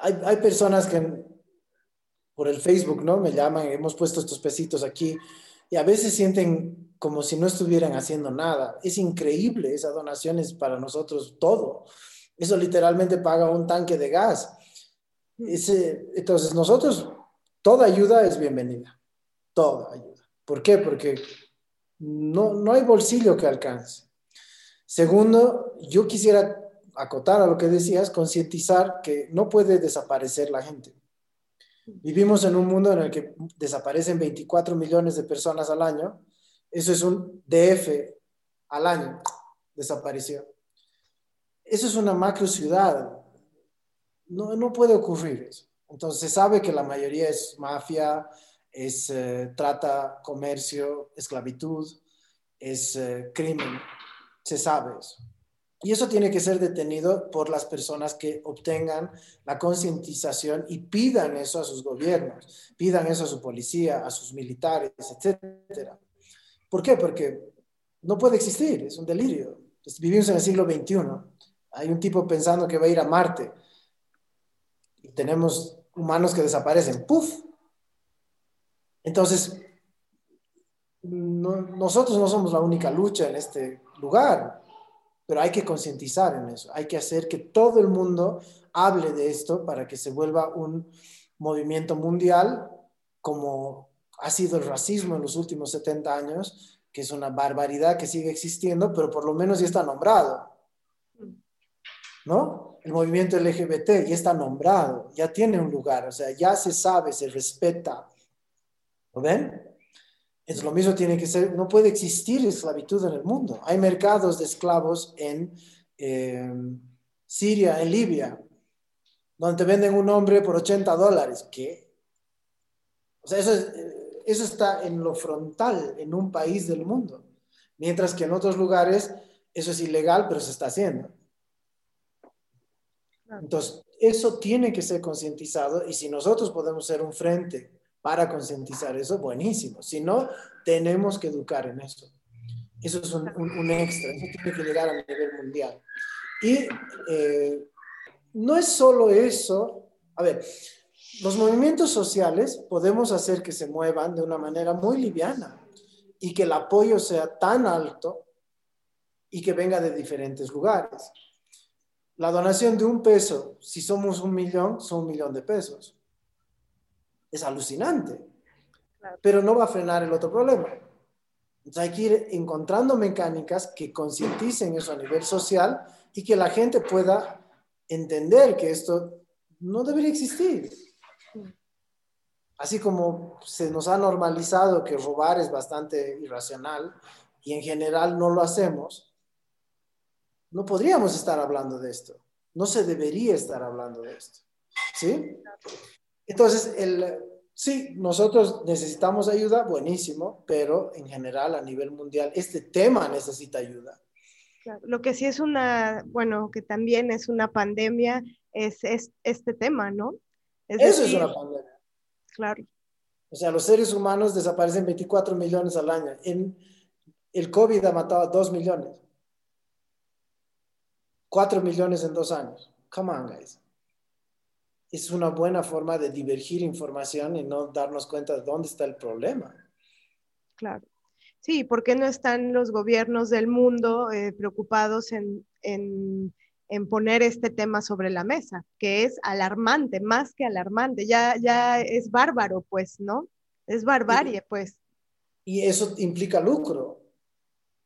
hay, hay personas que por el Facebook, ¿no? Me llaman, hemos puesto estos pesitos aquí y a veces sienten como si no estuvieran haciendo nada. Es increíble, esa donación es para nosotros todo. Eso literalmente paga un tanque de gas. Ese, entonces, nosotros, toda ayuda es bienvenida. Toda ayuda. ¿Por qué? Porque no, no hay bolsillo que alcance. Segundo, yo quisiera acotar a lo que decías, concientizar que no puede desaparecer la gente. Vivimos en un mundo en el que desaparecen 24 millones de personas al año. Eso es un DF al año. Desapareció. Eso es una macro ciudad. No, no puede ocurrir eso. Entonces se sabe que la mayoría es mafia, es eh, trata, comercio, esclavitud, es eh, crimen. Se sabe eso. Y eso tiene que ser detenido por las personas que obtengan la concientización y pidan eso a sus gobiernos, pidan eso a su policía, a sus militares, etc. ¿Por qué? Porque no puede existir, es un delirio. Vivimos en el siglo XXI. Hay un tipo pensando que va a ir a Marte y tenemos humanos que desaparecen. ¡Puf! Entonces, nosotros no somos la única lucha en este lugar pero hay que concientizar en eso, hay que hacer que todo el mundo hable de esto para que se vuelva un movimiento mundial como ha sido el racismo en los últimos 70 años, que es una barbaridad que sigue existiendo, pero por lo menos ya está nombrado. ¿No? El movimiento LGBT ya está nombrado, ya tiene un lugar, o sea, ya se sabe, se respeta. ¿Lo ven? Es lo mismo tiene que ser, no puede existir esclavitud en el mundo. Hay mercados de esclavos en eh, Siria, en Libia, donde venden un hombre por 80 dólares. ¿Qué? O sea, eso, eso está en lo frontal, en un país del mundo. Mientras que en otros lugares eso es ilegal, pero se está haciendo. Entonces, eso tiene que ser concientizado y si nosotros podemos ser un frente para concientizar eso, buenísimo. Si no, tenemos que educar en eso. Eso es un, extra, eso tiene que llegar a nivel mundial. Y eh, no es solo eso, a ver, los movimientos sociales podemos hacer que se muevan de una manera muy liviana y que el apoyo sea tan alto y que venga de diferentes lugares. La donación de un peso, si somos un millón, son un millón de pesos es alucinante, pero no va a frenar el otro problema. Entonces hay que ir encontrando mecánicas que concienticen eso a nivel social y que la gente pueda entender que esto no debería existir. Así como se nos ha normalizado que robar es bastante irracional y en general no lo hacemos, no podríamos estar hablando de esto. No se debería estar hablando de esto. ¿Sí? Entonces, el, sí, nosotros necesitamos ayuda, buenísimo, pero en general a nivel mundial este tema necesita ayuda. lo que sí es una, bueno, que también es una pandemia, es, este tema, ¿no? Eso es una pandemia. Claro. O sea, los seres humanos desaparecen 24 millones al año. En, el COVID ha matado a 2 millones. 4 millones en dos años. Come on, guys es una buena forma de divergir información y no darnos cuenta de dónde está el problema. Claro. Sí, ¿por qué no están los gobiernos del mundo eh, preocupados en, poner este tema sobre la mesa? Que es alarmante, más que alarmante, ya, ya es bárbaro, pues, ¿no? Es barbarie, pues. Y eso implica lucro,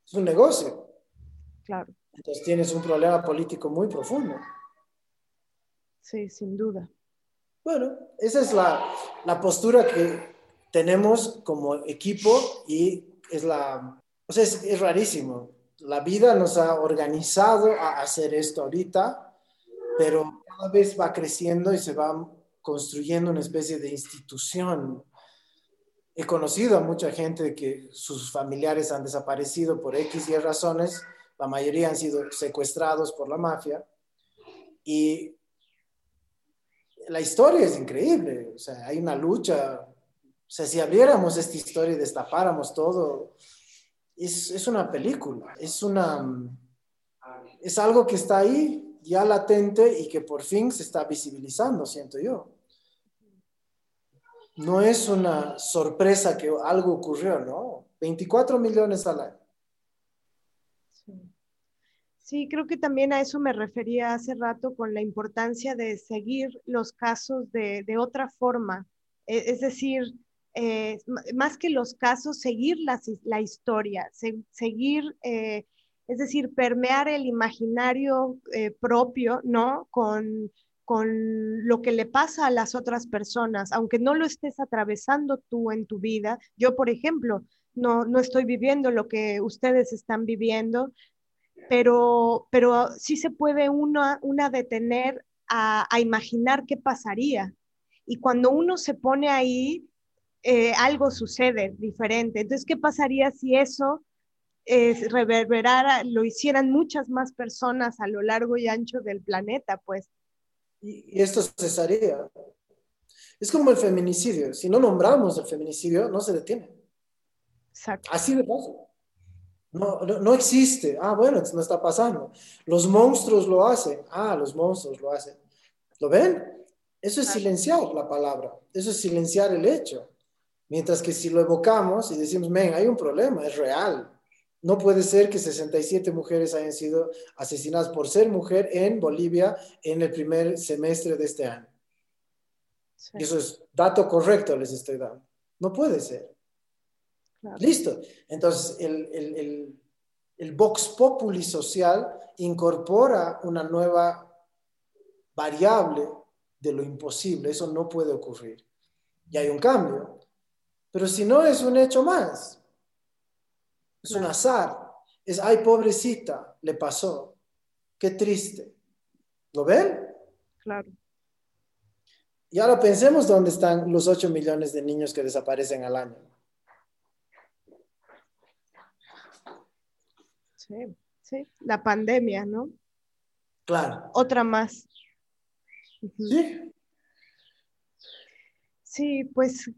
es un negocio. Claro. Entonces tienes un problema político muy profundo. Sí, sin duda. Bueno, esa es la, la postura que tenemos como equipo y es la, o sea, es, es, rarísimo. La vida nos ha organizado a hacer esto ahorita, pero cada vez va creciendo y se va construyendo una especie de institución. He conocido a mucha gente que sus familiares han desaparecido por X y razones, la mayoría han sido secuestrados por la mafia y la historia es increíble, o sea, hay una lucha, o sea, si abriéramos esta historia y destapáramos todo, es, es una película, es una, es algo que está ahí, ya latente y que por fin se está visibilizando, siento yo. No es una sorpresa que algo ocurrió, ¿no? 24 millones al año. Sí, creo que también a eso me refería hace rato con la importancia de seguir los casos de, otra forma. E, es decir, eh, más que los casos, seguir la, la historia, seguir, eh, es decir, permear el imaginario eh, propio, ¿no? Con, con lo que le pasa a las otras personas, aunque no lo estés atravesando tú en tu vida. Yo, por ejemplo, no, no estoy viviendo lo que ustedes están viviendo, pero, pero sí se puede una, una detener a, imaginar qué pasaría. Y cuando uno se pone ahí, eh, algo sucede diferente. Entonces, ¿qué pasaría si eso eh, reverberara, lo hicieran muchas más personas a lo largo y ancho del planeta? Pues. Y, esto cesaría. Es como el feminicidio. Si no nombramos el feminicidio, no se detiene. Exacto. Así de fácil. No, no, existe. Ah, bueno, no está pasando. Los monstruos lo hacen. Ah, los monstruos lo hacen. ¿Lo ven? Eso es silenciar la palabra. Eso es silenciar el hecho. Mientras que si lo evocamos y decimos, ven, hay un problema, es real. No puede ser que 67 mujeres hayan sido asesinadas por ser mujer en Bolivia en el primer semestre de este año. Eso es dato correcto, les estoy dando. No puede ser. Listo. Entonces, el, el, el, Vox Populi social incorpora una nueva variable de lo imposible. Eso no puede ocurrir. Y hay un cambio. Pero si no, es un hecho más. Es un azar. Es, ay, pobrecita, le pasó. Qué triste. ¿Lo ven? Claro. Y ahora pensemos dónde están los 8 millones de niños que desaparecen al año. Sí, sí, la pandemia, ¿no? Claro. Otra más. Sí. Sí, pues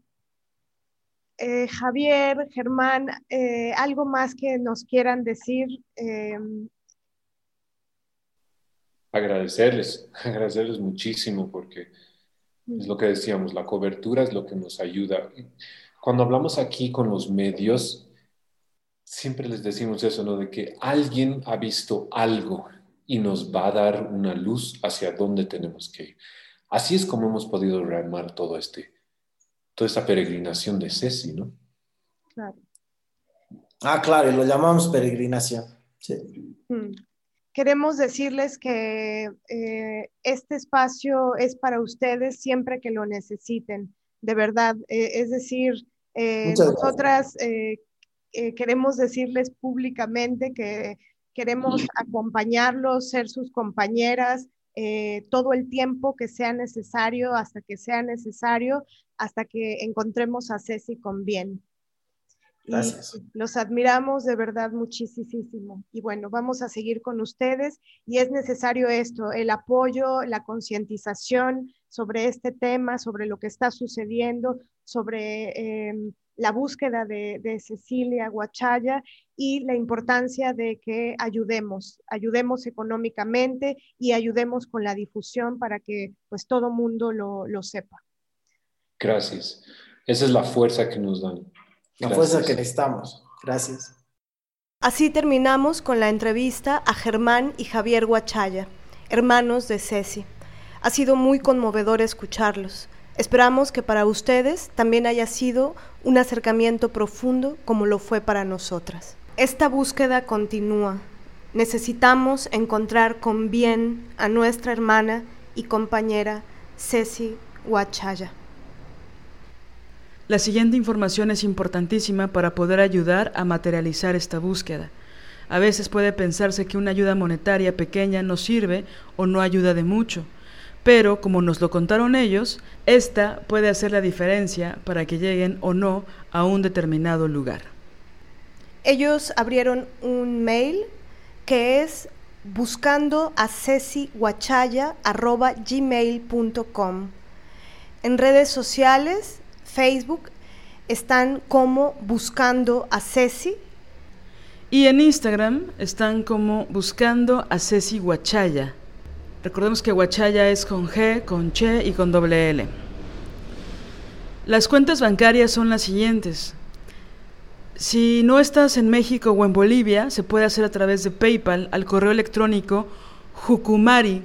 eh, Javier, Germán, eh, algo más que nos quieran decir. Em, agradecerles, agradecerles muchísimo porque es lo que decíamos, la cobertura es lo que nos ayuda. Cuando hablamos aquí con los medios, siempre les decimos eso, ¿no? De que alguien ha visto algo y nos va a dar una luz hacia dónde tenemos que ir. Así es como hemos podido rearmar todo este, toda esta peregrinación de Ceci, ¿no? Claro. Ah, claro, y lo llamamos peregrinación. Sí. Mm. Queremos decirles que eh, este espacio es para ustedes siempre que lo necesiten, de verdad. Eh, es decir, eh, nosotras eh, queremos decirles públicamente que queremos acompañarlos, ser sus compañeras eh, todo el tiempo que sea necesario, hasta que sea necesario, hasta que encontremos a Ceci con bien. Gracias. los admiramos de verdad muchísimo. Y bueno, vamos a seguir con ustedes y es necesario esto, el apoyo, la concientización sobre este tema, sobre lo que está sucediendo, sobre em, la búsqueda de, Cecilia Guachaya y la importancia de que ayudemos, ayudemos económicamente y ayudemos con la difusión para que pues todo mundo lo, sepa. Gracias. Esa es la fuerza que nos dan. La fuerza que necesitamos. Gracias. Así terminamos con la entrevista a Germán y Javier Guachaya, hermanos de Ceci. Ha sido muy conmovedor escucharlos. Esperamos que para ustedes también haya sido un acercamiento profundo como lo fue para nosotras. Esta búsqueda continúa. Necesitamos encontrar con bien a nuestra hermana y compañera Ceci Huachaya. La siguiente información es importantísima para poder ayudar a materializar esta búsqueda. A veces puede pensarse que una ayuda monetaria pequeña no sirve o no ayuda de mucho pero como nos lo contaron ellos, esta puede hacer la diferencia para que lleguen o no a un determinado lugar. Ellos abrieron un mail que es buscando a gmail.com. En redes sociales, Facebook, están como buscando a Ceci. Y en Instagram están como buscando a Ceci Guachaya. Recordemos que Huachaya es con G, con Che y con doble L. Las cuentas bancarias son las siguientes. Si no estás en México o en Bolivia, se puede hacer a través de PayPal al correo electrónico Jucumari,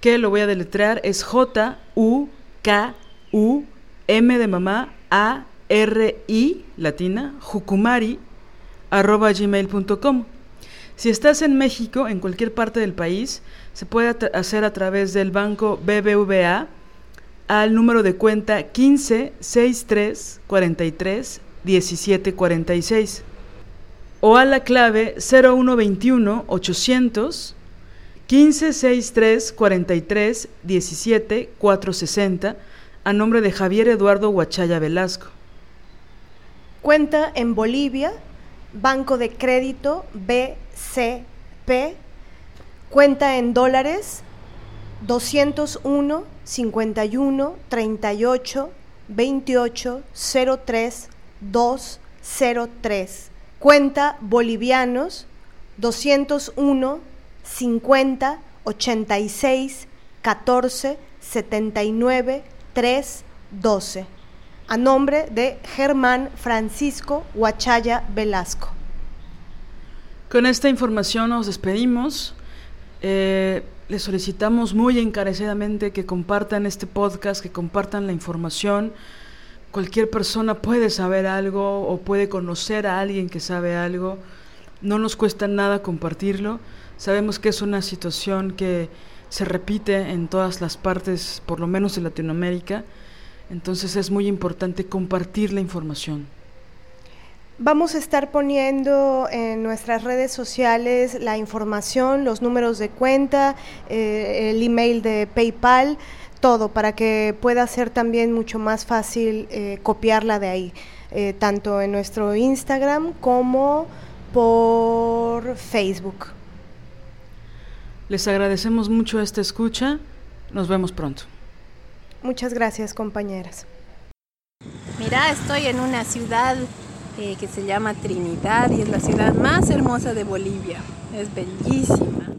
que lo voy a deletrear, es J-U-K-U-M de mamá A-R-I latina, Jucumari, arroba gmail.com. Si estás en México, en cualquier parte del país, se puede hacer a través del banco BBVA al número de cuenta 15 63 43 17 46 o a la clave 0121 800 15 63 43 17 460 a nombre de Javier Eduardo Huachaya Velasco. Cuenta en Bolivia, Banco de Crédito BCP, cuenta en dólares 201 51 38 28 03 203. Cuenta bolivianos 201 50 86 14 79 3 12. A nombre de Germán Francisco Huachaya Velasco. Con esta información nos despedimos. Eh, les solicitamos muy encarecidamente que compartan este podcast, que compartan la información. Cualquier persona puede saber algo o puede conocer a alguien que sabe algo. No nos cuesta nada compartirlo. Sabemos que es una situación que se repite en todas las partes, por lo menos de Latinoamérica. Entonces es muy importante compartir la información. Vamos a estar poniendo en nuestras redes sociales la información, los números de cuenta, eh, el email de PayPal, todo para que pueda ser también mucho más fácil eh, copiarla de ahí, eh, tanto en nuestro Instagram como por Facebook. Les agradecemos mucho esta escucha. Nos vemos pronto. Muchas gracias, compañeras. Mira, estoy en una ciudad eh, que se llama Trinidad y es la ciudad más hermosa de Bolivia. Es bellísima.